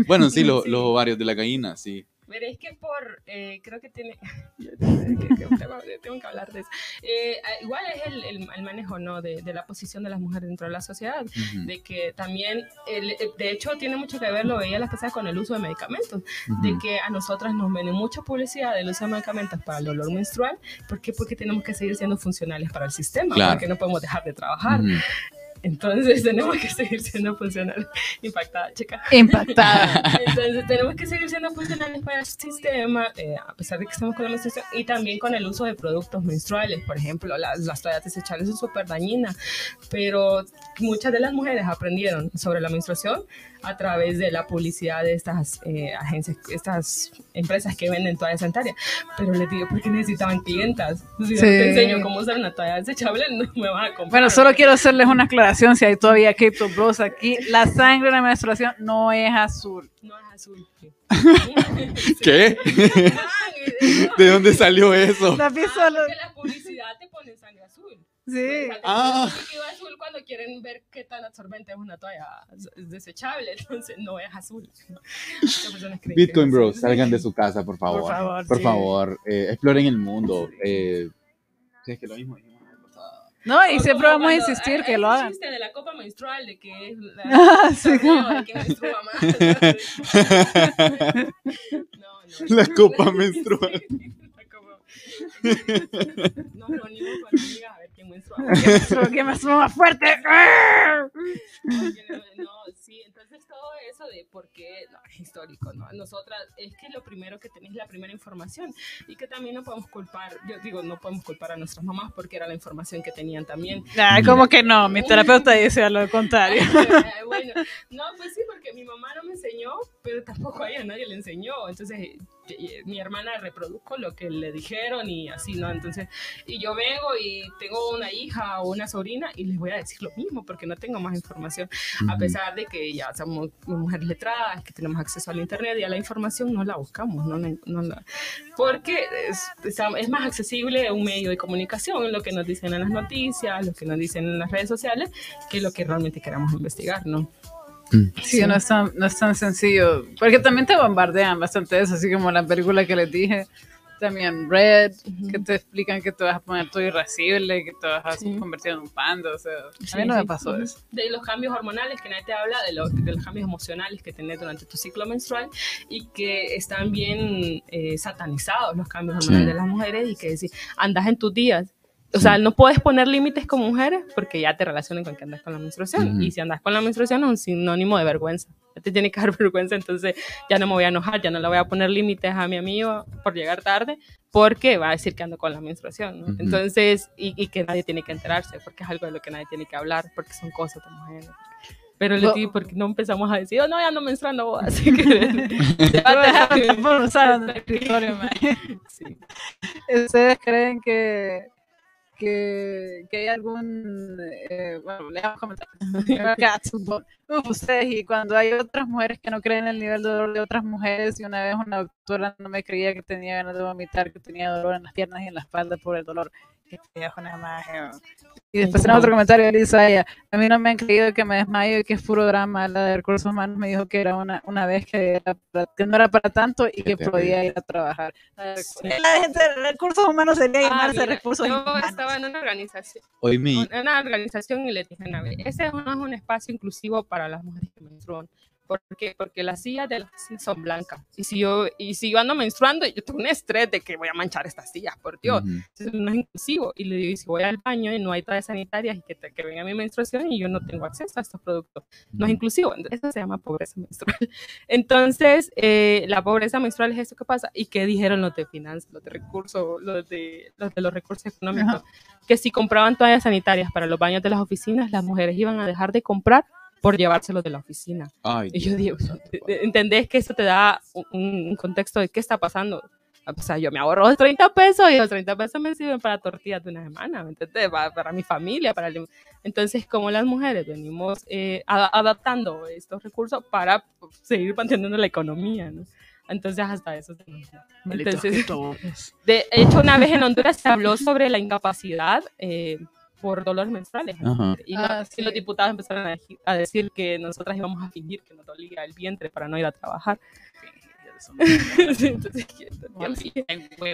Bueno, Sí. los ovarios de la gallina, sí. Pero es que por, eh, creo que tiene, [LAUGHS] [LAUGHS] yo tengo que, hablar de eso. Eh, ah, igual es el, el- el manejo, ¿no? De, de la posición de las mujeres dentro de la sociedad. De que también, el- eh, de hecho, tiene mucho que ver, lo veía las pasadas con el uso de medicamentos. de que a nosotras nos viene mucha publicidad del uso de medicamentos para el dolor menstrual. ¿Por qué? Porque tenemos que seguir siendo funcionales para el sistema, Claro. porque no podemos dejar de trabajar. Ujú. Entonces [LAUGHS] tenemos que seguir siendo funcionales. Impactada, chica. Impactada. [LAUGHS] Entonces tenemos que seguir siendo funcionales para el sistema, eh, a pesar de que estamos con la menstruación, y también con el uso de productos menstruales. Por ejemplo, las, las toallas desechables son súper dañinas, pero muchas de las mujeres aprendieron sobre la menstruación a través de la publicidad de estas eh, agencias, estas empresas que venden toallas sanitarias. Pero les digo, ¿por qué necesitaban clientas? Si Sí. te enseño cómo usar una toalla desechable, no me van a comprar. Bueno, solo quiero hacerles una aclaración si hay todavía Crypto Bros aquí. La sangre de la menstruación no es azul. No es azul. [LAUGHS] ¿Qué? ¿De dónde salió eso? La Ah, porque la publicidad te pone sangre azul. Sí. Ah. Ah. azul cuando quieren ver qué tan absorbente es una toalla desechable, entonces no es azul. Bitcoin es Bros, salgan de su casa, por favor. Por favor, Por sí. favor, eh, exploren el mundo. Eh, sí, es que lo mismo. No, y O siempre vamos a insistir ah, que lo hagan. de la copa menstrual, de que es la, Ah, sí, de quién menstrua más. No, no. La copa menstrual. La copa. Nos reunimos con amigas más. Pero que más fuerte. [LAUGHS] No, no, sí, entonces todo eso de por qué no, es histórico, ¿no? Nosotras, es que lo primero que tenéis la primera información y que también no podemos culpar, yo digo, no podemos culpar a nuestras mamás porque era la información que tenían también. Nah, como que no, mi terapeuta dice lo contrario. [LAUGHS] Bueno, no, pues sí, porque mi mamá no me enseñó, pero tampoco a ella nadie le enseñó. Entonces, mi hermana reprodujo lo que le dijeron y así, ¿no? Entonces, y yo vengo y tengo una hija o una sobrina y les voy a decir lo mismo porque no tengo más información. A pesar de que ya somos mujeres letradas, que tenemos acceso al internet y a la información, no la buscamos, no, la- no la- porque es, es- es más accesible un medio de comunicación, lo que nos dicen en las noticias, lo que nos dicen en las redes sociales, que lo que realmente queramos investigar, ¿no? Sí, no es, tan, no es tan sencillo. Porque también te bombardean bastante eso, así como la película que les dije. También Red, que te explican que te vas a poner todo irascible, que te vas a Sí. convertir en un panda. O sea, a Sí, mí no me sí. pasó eso. De los cambios hormonales que nadie te habla, de, lo- de los cambios emocionales que tenés durante tu ciclo menstrual y que están bien eh, satanizados los cambios hormonales Sí. de las mujeres y que decir, andas en tus días. O sea, no puedes poner límites como mujeres porque ya te relacionan con que andas con la menstruación. Ujú. Y si andas con la menstruación es un sinónimo de vergüenza. Ya te tiene que dar [LAUGHS] vergüenza, entonces ya no me voy a enojar, ya no le voy a poner límites a mi amigo por llegar tarde porque va a decir que ando con la menstruación. ¿no? Ujú. Entonces, y, y que nadie tiene que enterarse porque es algo de lo que nadie tiene que hablar porque son cosas de mujeres. Pero le digo, porque no empezamos a decir, oh, no, ya no menstruando, [LAUGHS] así que... [LAUGHS] Por usar el escritorio. ¿Ustedes creen que, que, que hay algún... eh, bueno, leamos comentarios. Cats, Uf, ustedes, y cuando hay otras mujeres que no creen en el nivel de dolor de otras mujeres, y una vez una doctora no me creía que tenía ganas de vomitar, que tenía dolor en las piernas y en la espalda por el dolor. Viejo, nada más. eh. Y después en otro comentario le dice a ella, a mí no me han creído que me desmayo y que es puro drama. La de recursos humanos me dijo que era una, una vez que, era para- que no era para tanto y que podía ir a trabajar. La de, la gente de recursos humanos sería Ah, llamarse mira, recursos yo humanos. estaba en una organización Hoy mi... en una organización y le dije, a ver, ese no es un espacio inclusivo para las mujeres que menstruan. ¿Por qué? Porque las sillas de las oficinas son blancas. Y si yo, y si yo ando menstruando, yo tengo un estrés de que voy a manchar estas sillas, por Dios. Ujú. Entonces, no es inclusivo. Y le digo, y si voy al baño y no hay toallas sanitarias y que, te- que venga mi menstruación y yo no tengo acceso a estos productos, no es inclusivo. Eso se llama pobreza menstrual. [LAUGHS] Entonces, eh, la pobreza menstrual es eso que pasa. ¿Y qué dijeron los de finanzas, los de recursos, los de los, de los recursos económicos? Ajá. Que si compraban toallas sanitarias para los baños de las oficinas, las mujeres iban a dejar de comprar por llevárselos de la oficina. Ay, Y yo digo, ¿entendés que eso te da un, un contexto de qué está pasando? O sea, yo me ahorro los 30 pesos y los 30 pesos me sirven para tortillas de una semana, ¿me entiendes? Para, para mi familia, para el- Entonces, como las mujeres venimos eh, a- adaptando estos recursos para seguir manteniendo la economía, ¿no? Entonces, hasta eso. Entonces, [LAUGHS] de hecho, una vez en Honduras se habló sobre la incapacidad eh, por dolores menstruales. Ajá. Y, no- Ah, y los sí. diputados empezaron a, a decir que nosotras íbamos a fingir que nos dolía el vientre para no ir a trabajar. [LAUGHS] Sí, entonces,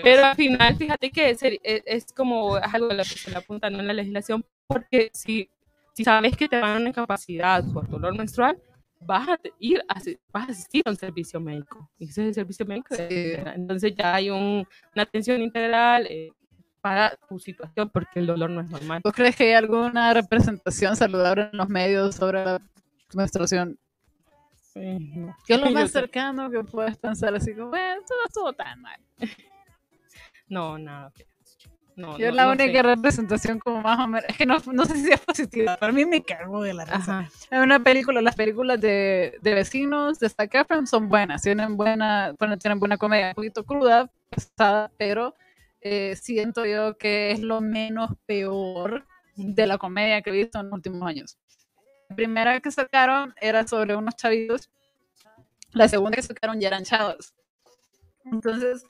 pero al final, fíjate que es, es- es como es algo a lo que se le apunta ¿no? en la legislación, porque si, si sabes que te van a una incapacidad por dolor menstrual, vas a ir a, vas a asistir a un servicio médico. Y ese es el servicio médico. de- Sí. Entonces ya hay un- una atención integral eh, para tu situación, porque el dolor no es normal. ¿Vos crees que hay alguna representación saludable en los medios sobre la menstruación? Eh, no. ¿Qué es lo [LAUGHS] más cercano que puedes pensar así como, bueno, todo estuvo tan mal? No, nada. No, Yo no- la no única sé. representación como más o menos, es que no, no sé si es positiva, para mí me cagó de la. Ajá. Es una película, las películas de, de vecinos de Zac Efron son buenas, tienen buena, bueno, tienen buena comedia, un poquito cruda, pesada, pero eh, siento yo que es lo menos peor de la comedia que he visto en los últimos años. La primera que sacaron era sobre unos chavitos, la segunda que sacaron ya eran chavos. Entonces,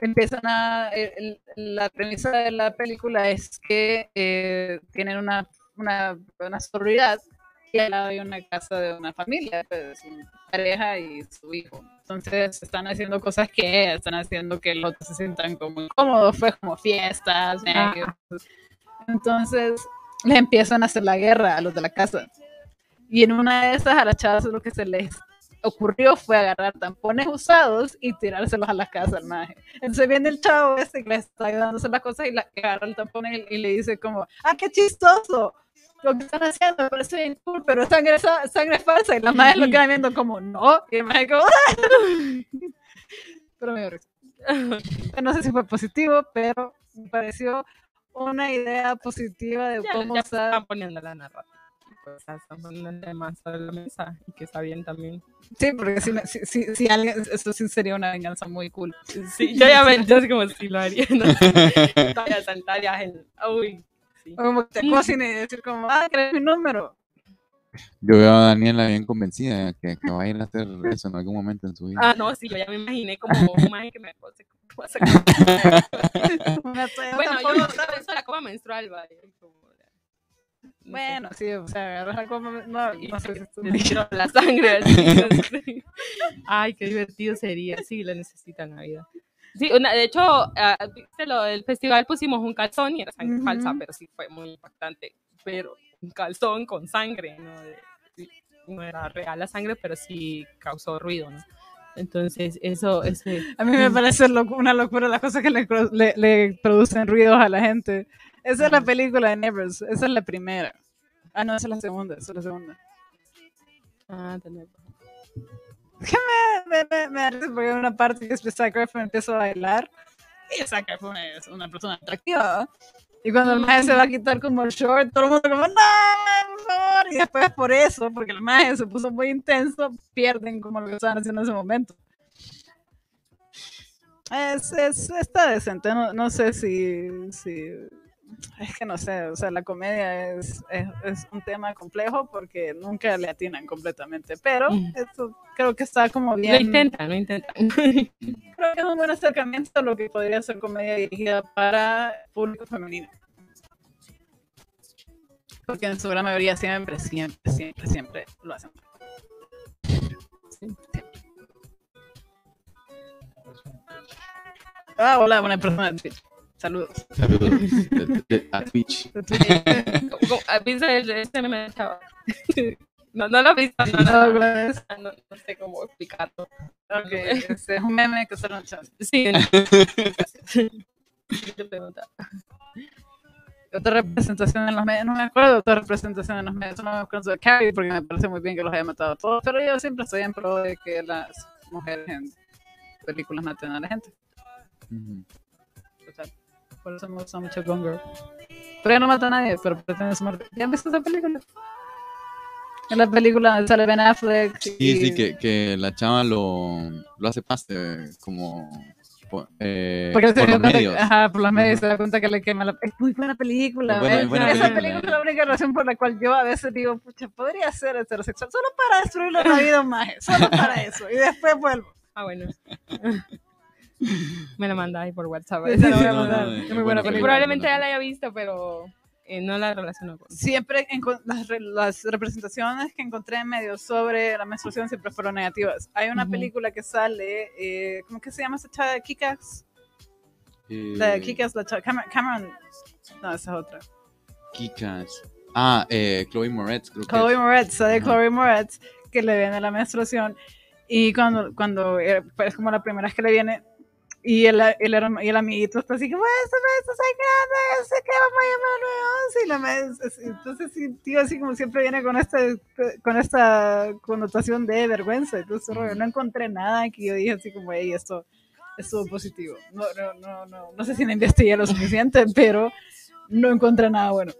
empiezan a... la premisa de la película es que eh, tienen una, una, una sororidad y al lado hay una casa de una familia, pues, una pareja y su hijo. Entonces están haciendo cosas que están haciendo que los otros se sientan como incómodos, pues como fiestas, Ah. medios. Entonces les empiezan a hacer la guerra a los de la casa. Y en una de esas a las chavas lo que se les ocurrió fue agarrar tampones usados y tirárselos a la casa al. Entonces viene el chavo este que le está ayudando a hacer las cosas y la, agarra el tampón y, y le dice como, ah, qué chistoso, lo que están haciendo me parece bien cool, pero es sangre, sa- sangre falsa. Y la madre lo queda viendo como, no, y maje como, "Ah". [LAUGHS] pero me dio risa. No sé si fue positivo, pero me pareció una idea positiva de Ya, cómo ya se usar están poniendo la narrativa. Pues, ya están poniendo el tema sobre la mesa y que está bien también. Sí, porque si, si, si, si alguien, eso sí sería una venganza muy cool. Sí, yo ya me, yo sé como si lo haría, ¿no? [LAUGHS] Todavía saltarías el. Uy, O como que te cocine y decir como, ah, ¿querés mi número? Yo veo a Daniela bien convencida que, que va a ir a hacer eso en algún momento en su vida. Ah, no, sí, yo ya me imaginé como un maje que me pose. [LAUGHS] Bueno, yo no, eso la coma menstrual, va. y como, no sé. Bueno, sí, o sea, agarras algo, no, Y no sé si [LAUGHS] [LAUGHS] la sangre así. Ay, qué divertido sería. Sí, lo necesita en la vida. Sí, una- de hecho, viste lo del festival pusimos un calzón y era sangre Ujú. falsa, pero sí fue muy impactante. Pero un calzón con sangre, ¿no? De- no era real la sangre, pero sí causó ruido, ¿no? Entonces, eso, ese, A mí me parece locu- una locura las cosas que le, le, le producen ruidos a la gente. Esa es la película de Nevers, esa es la primera. Ah, no, esa es la segunda, esa es la segunda. ah, tenés- Me, me, me risa porque hay una parte que Zac Efron empieza a bailar y Efron es una persona atractiva. Y cuando el maestro se va a quitar como el short, todo el mundo como, no, por favor. Y después por eso, porque el maestro se puso muy intenso, pierden como lo que estaban haciendo en ese momento. Es, es, está decente, no, no sé si, si... Es que no sé, o sea, la comedia es, es, es un tema complejo porque nunca le atinan completamente, pero Mm. esto creo que está como bien... Lo intentan, lo intentan. [LAUGHS] Creo que es un buen acercamiento a lo que podría ser comedia dirigida para público femenino. Porque en su gran mayoría siempre, siempre, siempre, siempre lo hacen. Ah, hola, buena persona de Twitch. Saludos. Saludos de- de- a Twitch. De Twitch. Como- ah, ¿Viste el, este meme de chava? No, no lo he visto, no, No, no, no, sé cómo explicarlo. Ok, este es un meme que solo chat. Sí. Otra representación en los medios, no me acuerdo de otra representación en los medios, no me acuerdo de Carrie porque me parece muy bien que los haya matado a todos, pero yo siempre estoy en pro de que las mujeres en películas maten a la gente. Total. Por eso me gusta mucho Gone Girl. Pero ella no mata a nadie, pero pretende su muerte. ¿Ya han visto esa película? En la película donde sale Ben Affleck. Sí, y- sí, que, que la chava lo, lo hace paste como po- eh, Porque por los cuenta- medios. Ajá, por los medios Ajá. se da cuenta que le quema la... Es muy buena película. Es buena- ¿ves? buena Esa película, es eh. la única razón por la cual yo a veces digo, pucha, podría ser heterosexual, solo para destruirle la vida a un maje, solo para eso. Y después vuelvo. Ah, bueno. [LAUGHS] [LAUGHS] Me lo mandáis por WhatsApp. Sí, sí, Esa la voy a no, mandar. no, no, es muy buena película. Probablemente ya la haya visto, pero eh, no la relaciono con. Siempre enco- las, las representaciones que encontré en medios sobre la menstruación siempre fueron negativas. Hay una Ujú. película que sale, eh, ¿cómo que se llama esa chava de Kikas? Eh, La de Kikas, la chava, Cameron, Cameron- no, esa es otra. Kikas. Ah, eh, Chloe Moretz, creo que Chloe es. Moretz, sale Ajá. Chloe Moretz, que le viene la menstruación. Y cuando, cuando eh, pues, es como la primera vez que le viene, y el, el, y el amiguito está así como, esto me está sangrando, yo sé que vamos a llamar al 911", y la Entonces, sí, tío, así como siempre viene con, este, con esta connotación de vergüenza. Entonces, no encontré nada que yo dije así como, hey, esto estuvo positivo. No, no, no, no, no sé si no investigué lo suficiente, [LAUGHS] pero no encontré nada bueno.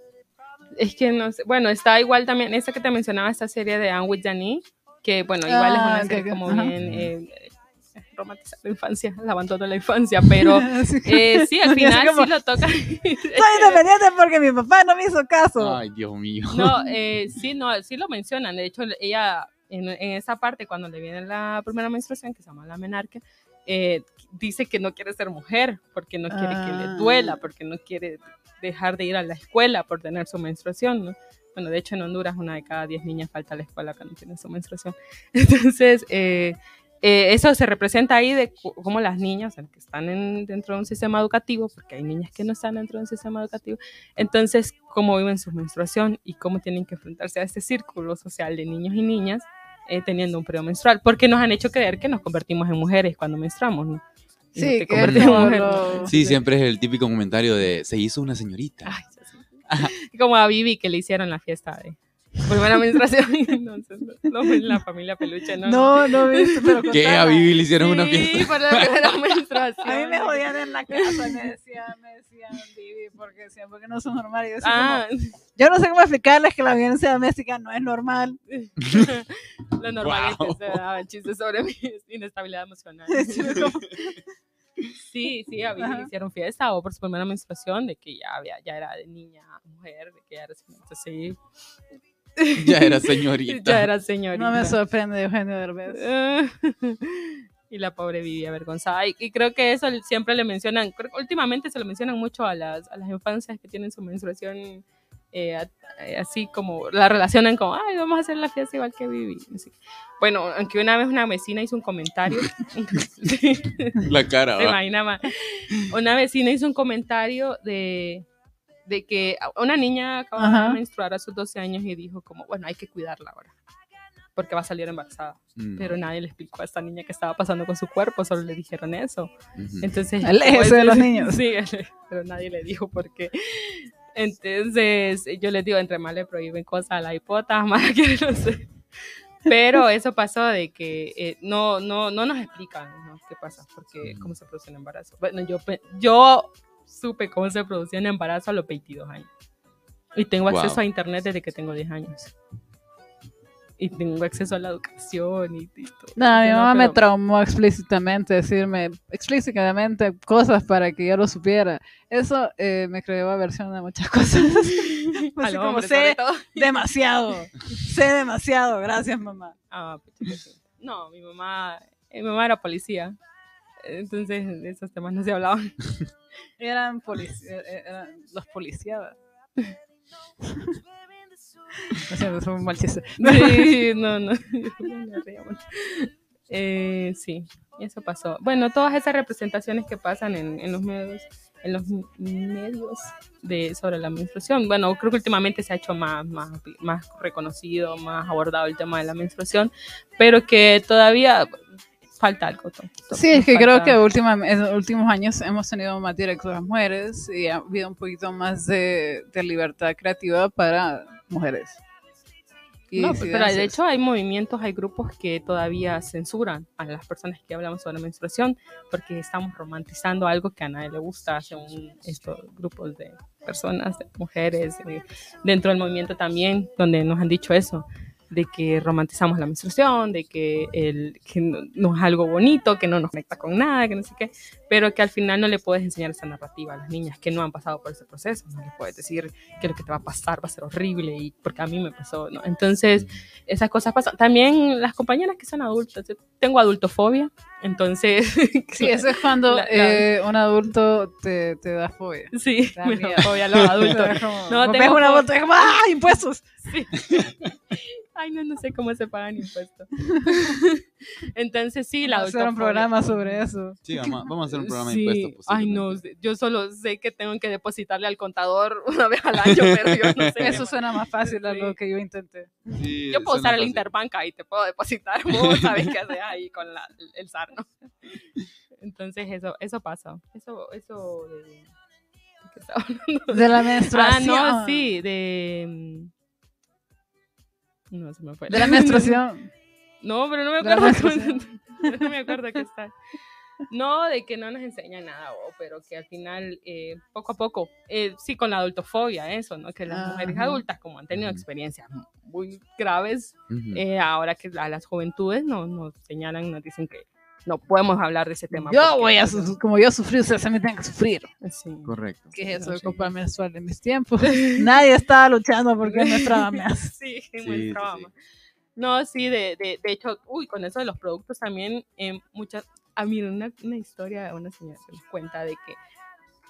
Es que no sé. Bueno, está igual también, esta que te mencionaba, esta serie de Anne with Janine, que bueno, igual es Ah, una ok, serie ok, como ajá. bien eh, romantizar la infancia, el abandono de la infancia, pero [LAUGHS] eh, sí, al [LAUGHS] final como, sí lo toca. Soy [LAUGHS] independiente porque mi papá no me hizo caso. Ay, Dios mío. No, eh, sí, no, sí lo mencionan. De hecho, ella, en, en esa parte, cuando le viene la primera menstruación, que se llama la menarquia, eh, dice que no quiere ser mujer, porque no quiere que le Ah. duela, porque no quiere dejar de ir a la escuela por tener su menstruación, ¿no? Bueno, de hecho, en Honduras, una de cada diez niñas falta a la escuela cuando tiene su menstruación. Entonces, eh, eh, eso se representa ahí de cómo las niñas, sea, que están en- dentro de un sistema educativo, porque hay niñas que no están dentro de un sistema educativo, entonces, cómo viven su menstruación y cómo tienen que enfrentarse a este círculo social de niños y niñas eh, teniendo un periodo menstrual, porque nos han hecho creer que nos convertimos en mujeres cuando menstruamos, ¿no? Y Sí, te que convertís es en como mujer. lo- Sí, siempre es el típico comentario de se hizo una señorita. Ay, sí, sí. [LAUGHS] Como a Vivi que le hicieron la fiesta de primera menstruación. Entonces, no, no, la familia peluche, ¿no? No, no viste, pero ¿Qué? A. Vivi le hicieron una Sí, fiesta. por la primera menstruación. A mí me jodían en la casa, me decían, me decían, Vivi, porque decían, porque no son normales. Yo, decía Ah, como, yo no sé cómo explicarles que la violencia doméstica no es normal. [LAUGHS] lo normal es Wow. que se daban chistes sobre mi inestabilidad emocional. Sí, sí, a Vivi le hicieron fiesta o por su primera menstruación de que ya había, ya era de niña mujer, de que ya era entonces sí, Ya era señorita. ya era señorita. No me sorprende Eugenio Derbez. [LAUGHS] y la pobre vivía avergonzada. Y, y creo que eso siempre le mencionan, creo que últimamente se lo mencionan mucho a las, a las infancias que tienen su menstruación, eh, a- eh, así como la relacionan como, ay, vamos a hacer la fiesta igual que Vivi. Así. Bueno, aunque una vez una vecina hizo un comentario, [LAUGHS] La cara, [LAUGHS] más. Una vecina hizo un comentario de, de que una niña acaba Ajá. de menstruar a sus 12 años y dijo como, bueno, hay que cuidarla ahora, porque va a salir embarazada Mm, pero nadie le explicó a esta niña qué estaba pasando con su cuerpo, solo le dijeron eso. ujú. Entonces, Aléjese de los [LAUGHS] niños. Sí, [LAUGHS] pero nadie le dijo por qué. Entonces, yo les digo, entre más le prohíben cosas a la hipota, [LAUGHS] más quiere no sé. Pero eso pasó de que eh, no, no, no nos explican ¿no? qué pasa, porque cómo se produce un embarazo. Bueno, yo, yo supe cómo se producía un embarazo a los 22 años. Y tengo Wow. acceso a internet desde que tengo 10 años. Y tengo acceso a la educación y, y todo. No, mi No, mamá me pero- traumó explícitamente, decirme explícitamente cosas para que yo lo supiera. Eso eh, me creó aversión de muchas [LAUGHS] cosas. [LAUGHS] a Así como hombres, sobre sé todo. [LAUGHS] demasiado, sé demasiado, gracias mamá. Ah, pucha, que sí. No, mi mamá, eh, mi mamá era policía. Entonces, de esos temas no se hablaban. Eran, polici- eh, eh, eran los policías. [LAUGHS] Fue un mal chiste. Sí, no, no. [LAUGHS] Eh, sí, eso pasó. Bueno, todas esas representaciones que pasan en, en los medios, en los medios de sobre la menstruación. Bueno, creo que últimamente se ha hecho más, más, más reconocido, más abordado el tema de la menstruación, pero que todavía falta algo. to- to- Sí, es que falta- creo que última, en los últimos años hemos tenido más directoras mujeres y ha habido un poquito más de, de libertad creativa para mujeres. Y No, pero de hecho hay movimientos, hay grupos que todavía censuran a las personas que hablamos sobre menstruación porque estamos romantizando algo que a nadie le gusta, según estos grupos de personas, de mujeres, de- dentro del movimiento también, donde nos han dicho eso, de que romantizamos la menstruación, de que, el, que no, no es algo bonito, que no nos conecta con nada, que no sé qué, pero que al final no le puedes enseñar esa narrativa a las niñas que no han pasado por ese proceso, no les puedes decir que lo que te va a pasar va a ser horrible, y porque a mí me pasó, ¿no? Entonces, esas cosas pasan. También las compañeras que son adultas, tengo adultofobia, entonces... [LAUGHS] Sí, eso es cuando La- la- eh, un adulto te, te da fobia. Sí, me da fobia a los adultos. No, tengo un fo- adulto y es como, ¡ah, impuestos! Sí. [LAUGHS] Ay, no, no sé cómo se pagan impuestos. [LAUGHS] Entonces, sí, la Vamos a hacer un programa sobre eso. Sí, vamos, vamos a hacer un programa Sí. de impuestos. Ay, no, yo solo sé que tengo que depositarle al contador [LAUGHS] una vez al año, pero yo no sé. Eso suena más fácil a lo Sí. que yo intenté. Sí, Yo puedo usar el. Interbanca y te puedo depositar. [LAUGHS] Vos sabes qué haces ahí con la, el SAR, ¿no? Entonces, eso, eso pasa. Eso, eso de... ¿de qué estaba hablando? De la Ah, menstruación. no, sí, de... No, se me fue. De la menstruación. [LAUGHS] No, pero no me acuerdo. [LAUGHS] no me acuerdo qué está. No, de que no nos enseñan nada, oh, pero que al final, eh, poco a poco, eh, sí, con la adultofobia, eso, ¿no? Que las mujeres adultas, como han tenido experiencias muy graves, eh, ahora que a las juventudes nos, nos señalan, nos dicen que no podemos hablar de ese tema. Yo porque- voy a, su- como yo sufrí, ustedes también tienen que sufrir. Sí. Correcto. ¿Qué es eso de Sí. copa menstrual en mis tiempos? [LAUGHS] Nadie estaba luchando porque nuestra mamá. [LAUGHS] Sí, Sí, sí. No, sí, de, de, de hecho, uy, con eso de los productos también, eh, muchas, a mí una, una historia de una señora que nos cuenta de que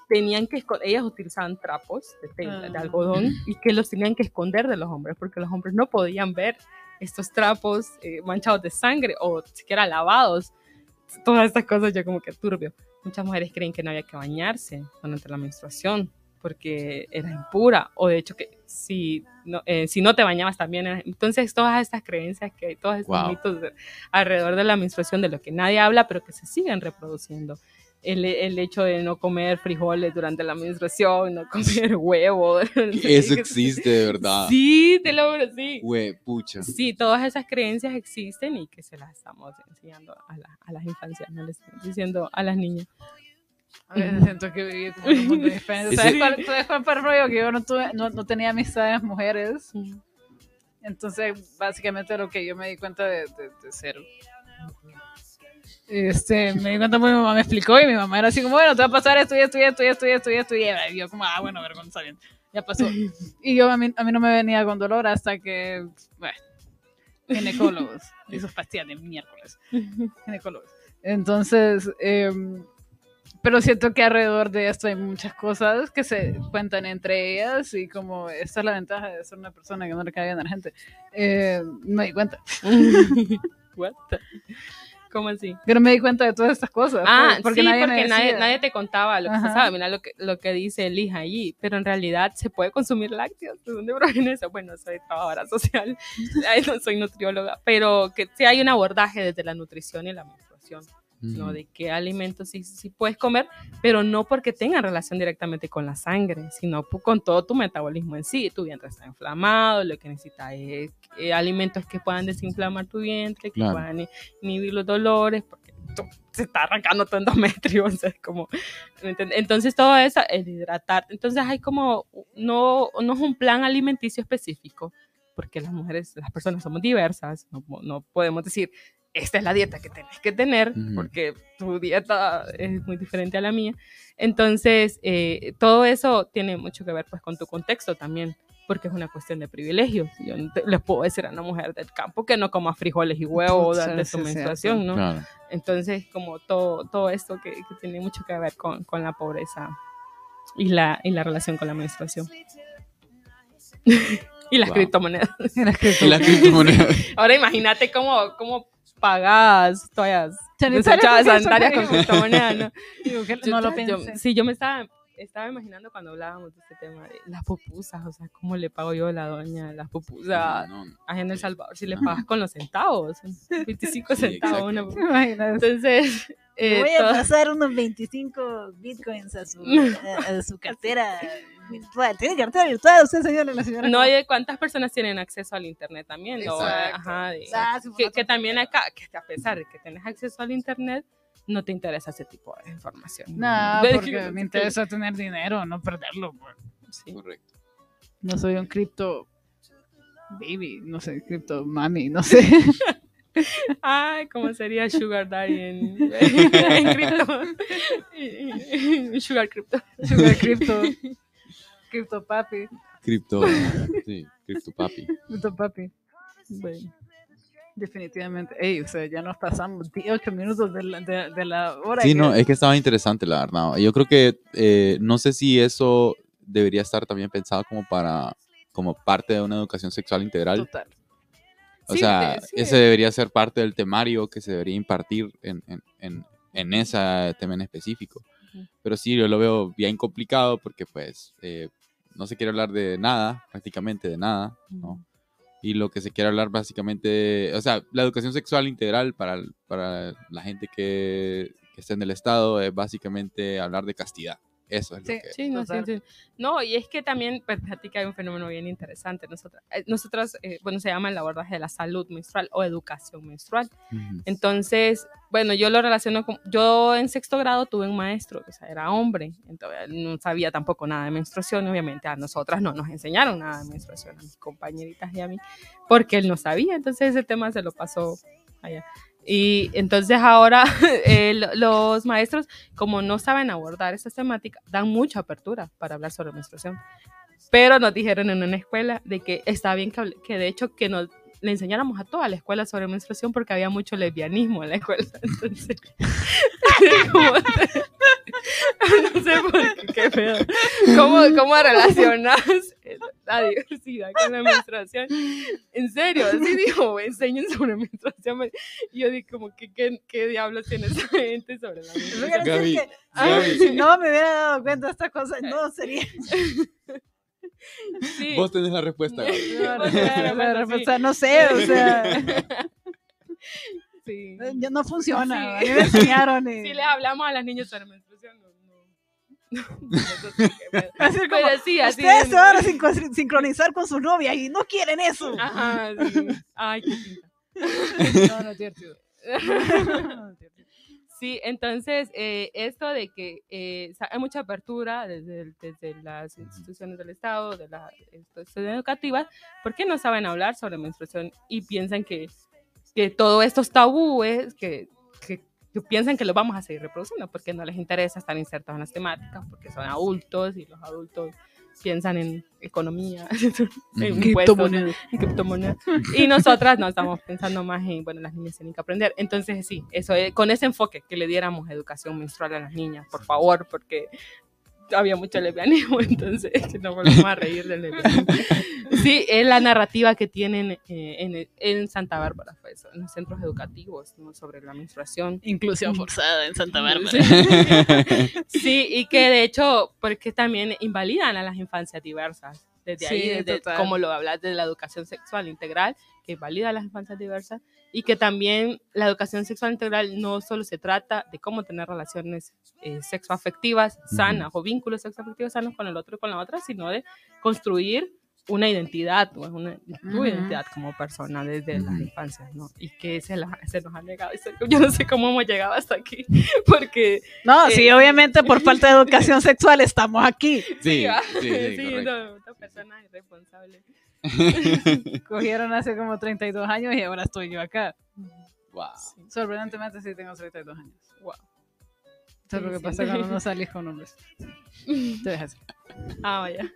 tenían que, ellas utilizaban trapos de, tela, de Ah. algodón y que los tenían que esconder de los hombres porque los hombres no podían ver estos trapos eh, manchados de sangre o siquiera lavados. Todas estas cosas ya como que turbio. Muchas mujeres creen que no había que bañarse durante la menstruación porque era impura o de hecho que si no, eh, si no te bañabas también era- entonces todas estas creencias que hay todos estos Wow. mitos de- alrededor de la menstruación de lo que nadie habla pero que se siguen reproduciendo el, el hecho de no comer frijoles durante la menstruación no comer [LAUGHS] huevo [LAUGHS] Eso existe de verdad. sí te lo juro sí Güey, pucha. Sí, todas esas creencias existen y que se las estamos enseñando a, la- a las infancias, no les estamos diciendo a las niñas. A veces [LAUGHS] siento que viví como un mundo. Ese- ¿Sabes cuál, ¿Sabes cuál fue el rollo? Que yo no, tuve, no, no tenía amistades mujeres. Entonces, básicamente lo que yo me di cuenta de, de, de ser. Este, me di cuenta porque mi mamá me explicó y mi mamá era así como, bueno, te va a pasar esto y esto y esto y esto y esto y esto y yo como, ah, bueno, vergüenza bien, ya pasó. Y yo a mí, a mí no me venía con dolor hasta que, bueno, ginecólogos [LAUGHS] y sus pastillas de miércoles ginecólogos. Entonces, em, pero siento que alrededor de esto hay muchas cosas que se cuentan entre ellas y como esta es la ventaja de ser una persona que no le cae bien a la gente. Eh, me di cuenta. [LAUGHS] [LAUGHS] What the- ¿Cómo así? Pero me di cuenta de todas estas cosas. Ah, por- sí, me porque nadie, nadie te contaba lo que Ajá. pasaba. Mira lo que, lo que dice Elija allí. Pero en realidad se puede consumir lácteos. ¿De dónde proviene eso? Bueno, soy trabajadora social, [LAUGHS] no soy nutrióloga, pero que sí hay un abordaje desde la nutrición y la menstruación. ¿No? Ujú. De qué alimentos sí, sí puedes comer, pero no porque tengan relación directamente con la sangre, sino con todo tu metabolismo en sí. Tu vientre está inflamado, lo que necesitas es eh, alimentos que puedan desinflamar tu vientre, que Claro. puedan inhibir los dolores, porque se está arrancando tu endometrio, [LAUGHS] entonces todo eso, el hidratar, entonces hay como, no, no es un plan alimenticio específico, porque las mujeres, las personas somos diversas, no, no podemos decir, esta es la dieta que tenés que tener, porque tu dieta es muy diferente a la mía. Entonces, eh, todo eso tiene mucho que ver pues con tu contexto también, porque es una cuestión de privilegios. Yo no te- les puedo decir a una mujer del campo que no coma frijoles y huevos Pucha, durante sí su menstruación, ¿no? Claro. Entonces, como todo, todo esto que, que tiene mucho que ver con, con la pobreza y la, y la relación con la menstruación. [LAUGHS] y las Wow. criptomonedas. [LAUGHS] Y la criptomoneda. [LAUGHS] Ahora imagínate cómo, cómo pagas toallas desechadas con sandalias con criptomonedas. criptomonedas, ¿no? [LAUGHS] Yo- no lo yo- pensé. sí, yo me estaba, estaba imaginando cuando hablábamos de este tema de las pupusas, o sea, ¿cómo le pago yo a la doña las pupusas No, no. allá en El Salvador? Si le Ajá. pagas con los centavos, [LAUGHS] 25 Sí, centavos una. Entonces, eh, Voy a todo- pasar unos 25 bitcoins a su, a, a su cartera virtual. ¿Tiene cartera virtual usted, señora? La señora no hay cuántas personas tienen acceso al internet también, ¿no? Exacto. Ajá, de- Ah, que, que también acá, que a pesar de que tienes acceso al internet, no te interesa ese tipo de información. No, [LAUGHS] porque me interesa tener dinero, no perderlo. Sí. Correcto. No soy un cripto baby, no sé, cripto mami, no sé. [LAUGHS] Ay, ¿cómo sería Sugar Daddy en, [LAUGHS] en cripto? Sugar Crypto. Sugar cripto. Cripto papi. Cripto. Sí, cripto papi. Cripto papi. Bueno. Definitivamente. Ey, o sea, ya nos pasamos 8 minutos de la, de, de la hora. Sí, que- no, es que estaba interesante, la verdad. Yo creo que eh, no sé si eso debería estar también pensado como para como parte de una educación sexual integral. Total. O Sí, sea, sí. ese debería ser parte del temario que se debería impartir en, en, en, en ese tema en específico. Pero sí, yo lo veo bien complicado porque pues eh, no se quiere hablar de nada, prácticamente de nada, ¿no? Y lo que se quiere hablar básicamente, o sea, la educación sexual integral para, para la gente que, que está en el Estado es básicamente hablar de castidad. Eso es Sí. lo que... Sí, no, sí. No, y es que también, pues, que hay un fenómeno bien interesante. Nosotras, eh, nosotras eh, bueno, se llama el abordaje de la salud menstrual o educación menstrual. Entonces, bueno, yo lo relaciono con, yo en sexto grado tuve un maestro, o sea, era hombre, entonces él no sabía tampoco nada de menstruación, obviamente a nosotras no nos enseñaron nada de menstruación, a mis compañeritas y a mí, porque él no sabía, entonces ese tema se lo pasó allá. Y entonces ahora [LAUGHS] eh, lo- los maestros, como no saben abordar esas temáticas, dan mucha apertura para hablar sobre menstruación. Pero nos dijeron en una escuela de que está bien que, que de hecho que nos le enseñáramos a toda la escuela sobre menstruación porque había mucho lesbianismo en la escuela. [LAUGHS] Entonces, [LAUGHS] como- [LAUGHS] no sé por qué, qué pedo. ¿Cómo, cómo relacionas la diversidad con la menstruación? En serio, así dijo, enseñen sobre menstruación. Y yo dije, como, que qué, qué diablos tiene esa gente sobre la menstruación? Gaby, que Gaby. si no me hubiera dado cuenta de estas cosas, no sería. Sí. Vos tenés la respuesta. [LAUGHS] No, [LAUGHS] la no, respuesta, sí. no sé, o sea, [LAUGHS] Sí. no funciona. Sí. A mí me enseñaron y... Si le hablamos a las niñas menstruación, no. no. no sé qué pedo. Así como, Pero sí, así. Ustedes es. se van a sincro- sincronizar con sus novias y no quieren eso. Ajá, sí. Ay, qué pinta. No, no es divertido. Sí, entonces, eh, esto de que eh, hay mucha apertura desde, el- desde las instituciones del Estado, de las instituciones educativas, porque no saben hablar sobre menstruación y piensan que, que todos estos tabúes, que, que, que piensan que los vamos a seguir reproduciendo, porque no les interesa estar insertos en las temáticas, porque son adultos y los adultos piensan en economía, [LAUGHS] en criptomonedas. Y nosotras no estamos pensando más en, bueno, las niñas tienen que aprender. Entonces, sí, eso es- con ese enfoque que le diéramos educación menstrual a las niñas, por favor, porque había mucho lesbianismo, [LAUGHS] entonces no volvemos a reír del lesbianismo. Sí, es la narrativa que tienen eh, en, en Santa Bárbara, pues, en los centros educativos, ¿no? sobre la menstruación. Inclusión forzada en Santa Bárbara. Sí. [LAUGHS] Sí, y que de hecho, porque también invalidan a las infancias diversas. Desde ahí, Sí, desde, total. como lo hablas de la educación sexual integral, que invalida a las infancias diversas, y que también la educación sexual integral no solo se trata de cómo tener relaciones eh, sexoafectivas sanas o vínculos sexoafectivos sanos con el otro y con la otra, sino de construir una identidad, pues, una, tu Ujú. identidad como persona desde las Ujú. infancias, ¿no? Y que se, la- se nos ha negado. Yo no sé cómo hemos llegado hasta aquí, [LAUGHS] porque No, sí, Eh, obviamente por [LAUGHS] falta de educación sexual estamos aquí. Sí, sí, sí, correcto. no, esta persona es responsable. [LAUGHS] Cogieron hace como 32 años y ahora estoy yo acá. Wow. Sorprendentemente sí tengo 32 años. Wow. Eso es lo Sí, que sí. pasa cuando no salís con hombres. Te dejas. Ah, vaya.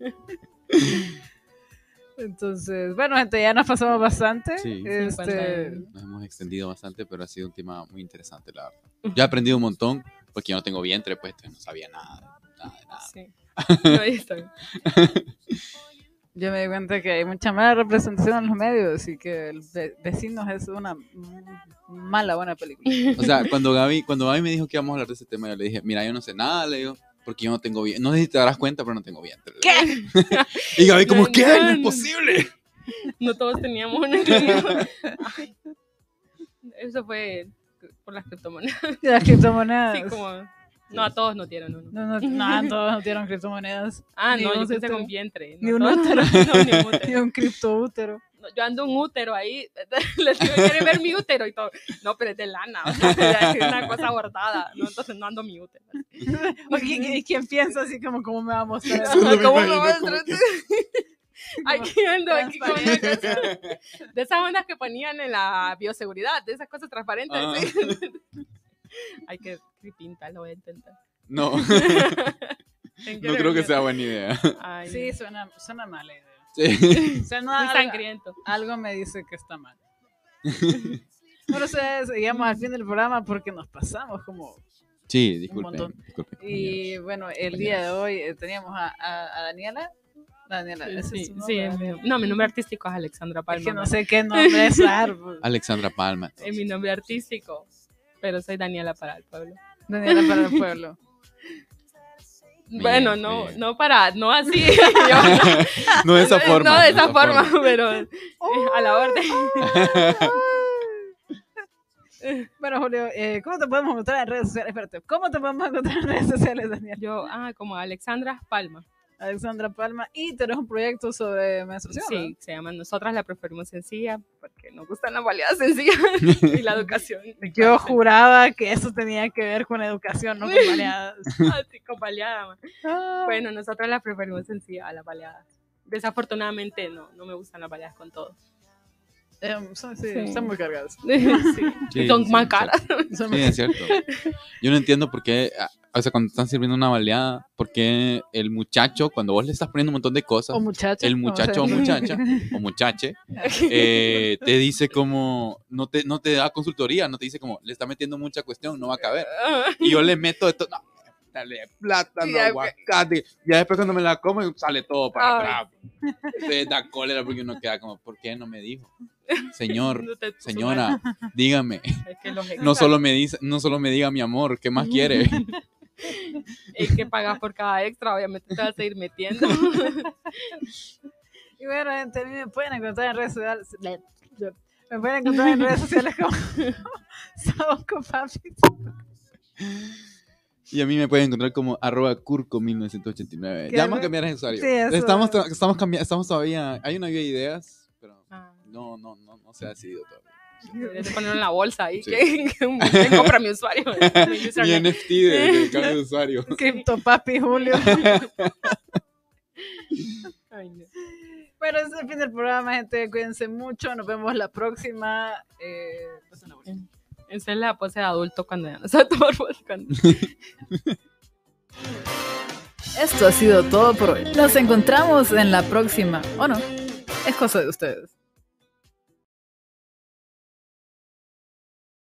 Entonces, bueno, gente, ya nos pasamos bastante. Sí. Este, Nos hemos extendido bastante, pero ha sido un tema muy interesante, la verdad. Yo he aprendido un montón, porque yo no tengo vientre, pues no sabía nada, nada de nada. Sí. No, [LAUGHS] ahí está. [LAUGHS] yo me di cuenta que hay mucha mala representación en los medios y que el ve- Vecinos es una mala buena película. O sea, cuando Gaby, cuando Gaby me dijo que íbamos a hablar de ese tema, yo le dije, mira, yo no sé nada, le digo, porque yo no tengo vientre. No sé si te darás cuenta, pero no tengo vientre. digo. [LAUGHS] Y Gaby, como, No, ¿qué? no, No es no. posible. No todos teníamos una. Ay. Eso fue por las criptomonedas. [LAUGHS] Las criptomonedas. Sí, como. No, a todos no tienen uno. No, no, no, todos no tienen criptomonedas. Ah, Ni no, yo pensé con vientre. Ni no un útero. No, ni un Y útero. [LAUGHS] un criptoútero. Yo ando un útero ahí. [LAUGHS] Les digo, ¿quieren ver mi útero? Y todo. No, pero es de lana. O sea, ya es una cosa bordada. No, entonces no ando mi útero. ¿O qui- qui- ¿Quién piensa así como cómo me va a mostrar? Eso ¿Cómo me vas a como tratar? Aquí [LAUGHS] ando, aquí con una cosa. De esas ondas que ponían en la bioseguridad, de esas cosas transparentes. Ah. ¿sí? [LAUGHS] Ay, qué qué pinta, lo voy a intentar. No, ¿En no creo que sea buena idea. Ay, Sí, suena, suena mala idea. Sí. [LAUGHS] Suena muy algo, sangriento. algo me dice que está mal. [LAUGHS] Bueno, ustedes llegamos al fin del programa porque nos pasamos como... Sí, Un disculpen. montón. disculpen, Y bueno, el día de hoy eh, teníamos a, a- a Daniela. Daniela, ese Sí, es su sí, no, mi nombre artístico es Alexandra Palma. Es que no ¿no? sé qué nombre es árbol. [LAUGHS] Alexandra Palma. Es mi nombre artístico, pero soy Daniela para el pueblo. Daniela para el pueblo. Bien, bueno, no, bien. no para, no así. [LAUGHS] yo- No de esa [LAUGHS] forma. No de esa forma, pero eh, a la orden. [LAUGHS] Bueno, Julio, eh, ¿cómo te podemos encontrar en redes sociales? Espérate, ¿cómo te podemos encontrar en redes sociales, Daniela? Yo, ah, como Alexandra Palma. Alexandra Palma, y tenés un proyecto sobre menstruación. Sí, se llama Nosotras la preferimos sencilla porque nos gustan las baleadas sencillas [LAUGHS] y la educación. Yo juraba que eso tenía que ver con educación, no con baleadas. [LAUGHS] Así con baleada, ma. Bueno, nosotros la preferimos sencilla a la baleada. Desafortunadamente no, no me gustan las baleadas con todo. Em, son, sí, Sí. están muy cargadas. [LAUGHS] Sí. Sí, Son sí, más sí. caras. Sí, es cierto. Yo no entiendo por qué, ah, o sea, cuando están sirviendo una baleada, por qué el muchacho, cuando vos le estás poniendo un montón de cosas, o muchacha. el muchacho o sea. muchacha, o muchache, eh, te dice como, no te, no te da consultoría, no te dice como, le está metiendo mucha cuestión, no va a caber. Y yo le meto de todo, no, dale plátano, Ya, aguacate. Ya después cuando me la como, sale todo para atrás. Entonces da cólera porque uno queda como, ¿por qué no me dijo? Señor, [LAUGHS] No señora, dígame. Es que los No solo me dice, no solo me diga mi amor, ¿qué más quiere? [LAUGHS] [LAUGHS] Es que pagas por cada extra, obviamente te vas a ir metiendo. [LAUGHS] Y bueno, gente, a mí me pueden encontrar en redes sociales. Me pueden encontrar en redes sociales como [LAUGHS] Saoco Papi. Y a mí me pueden encontrar como arroba curco1989. ¿Qué Ya vamos a cambiar de usuario. Sí, eso. estamos, estamos, cambiando, estamos todavía, hay una lluvia de ideas, pero Ah, no, no, no, no se ha decidido todavía. De ponerlo en la bolsa ahí. Sí. Que, [LAUGHS] que un- que compra mi usuario. [LAUGHS] mi. NFT de, de cambio de usuario. [LAUGHS] Cripto Papi Julio. Ay, no. Bueno, ese es el fin del programa, gente. Cuídense mucho. Nos vemos la próxima. Eh, buena. Esa es la pose de adulto cuando ya no sabe tomar vodka. Esto ha sido todo por hoy. Nos encontramos en la próxima. ¿O no? Es cosa de ustedes.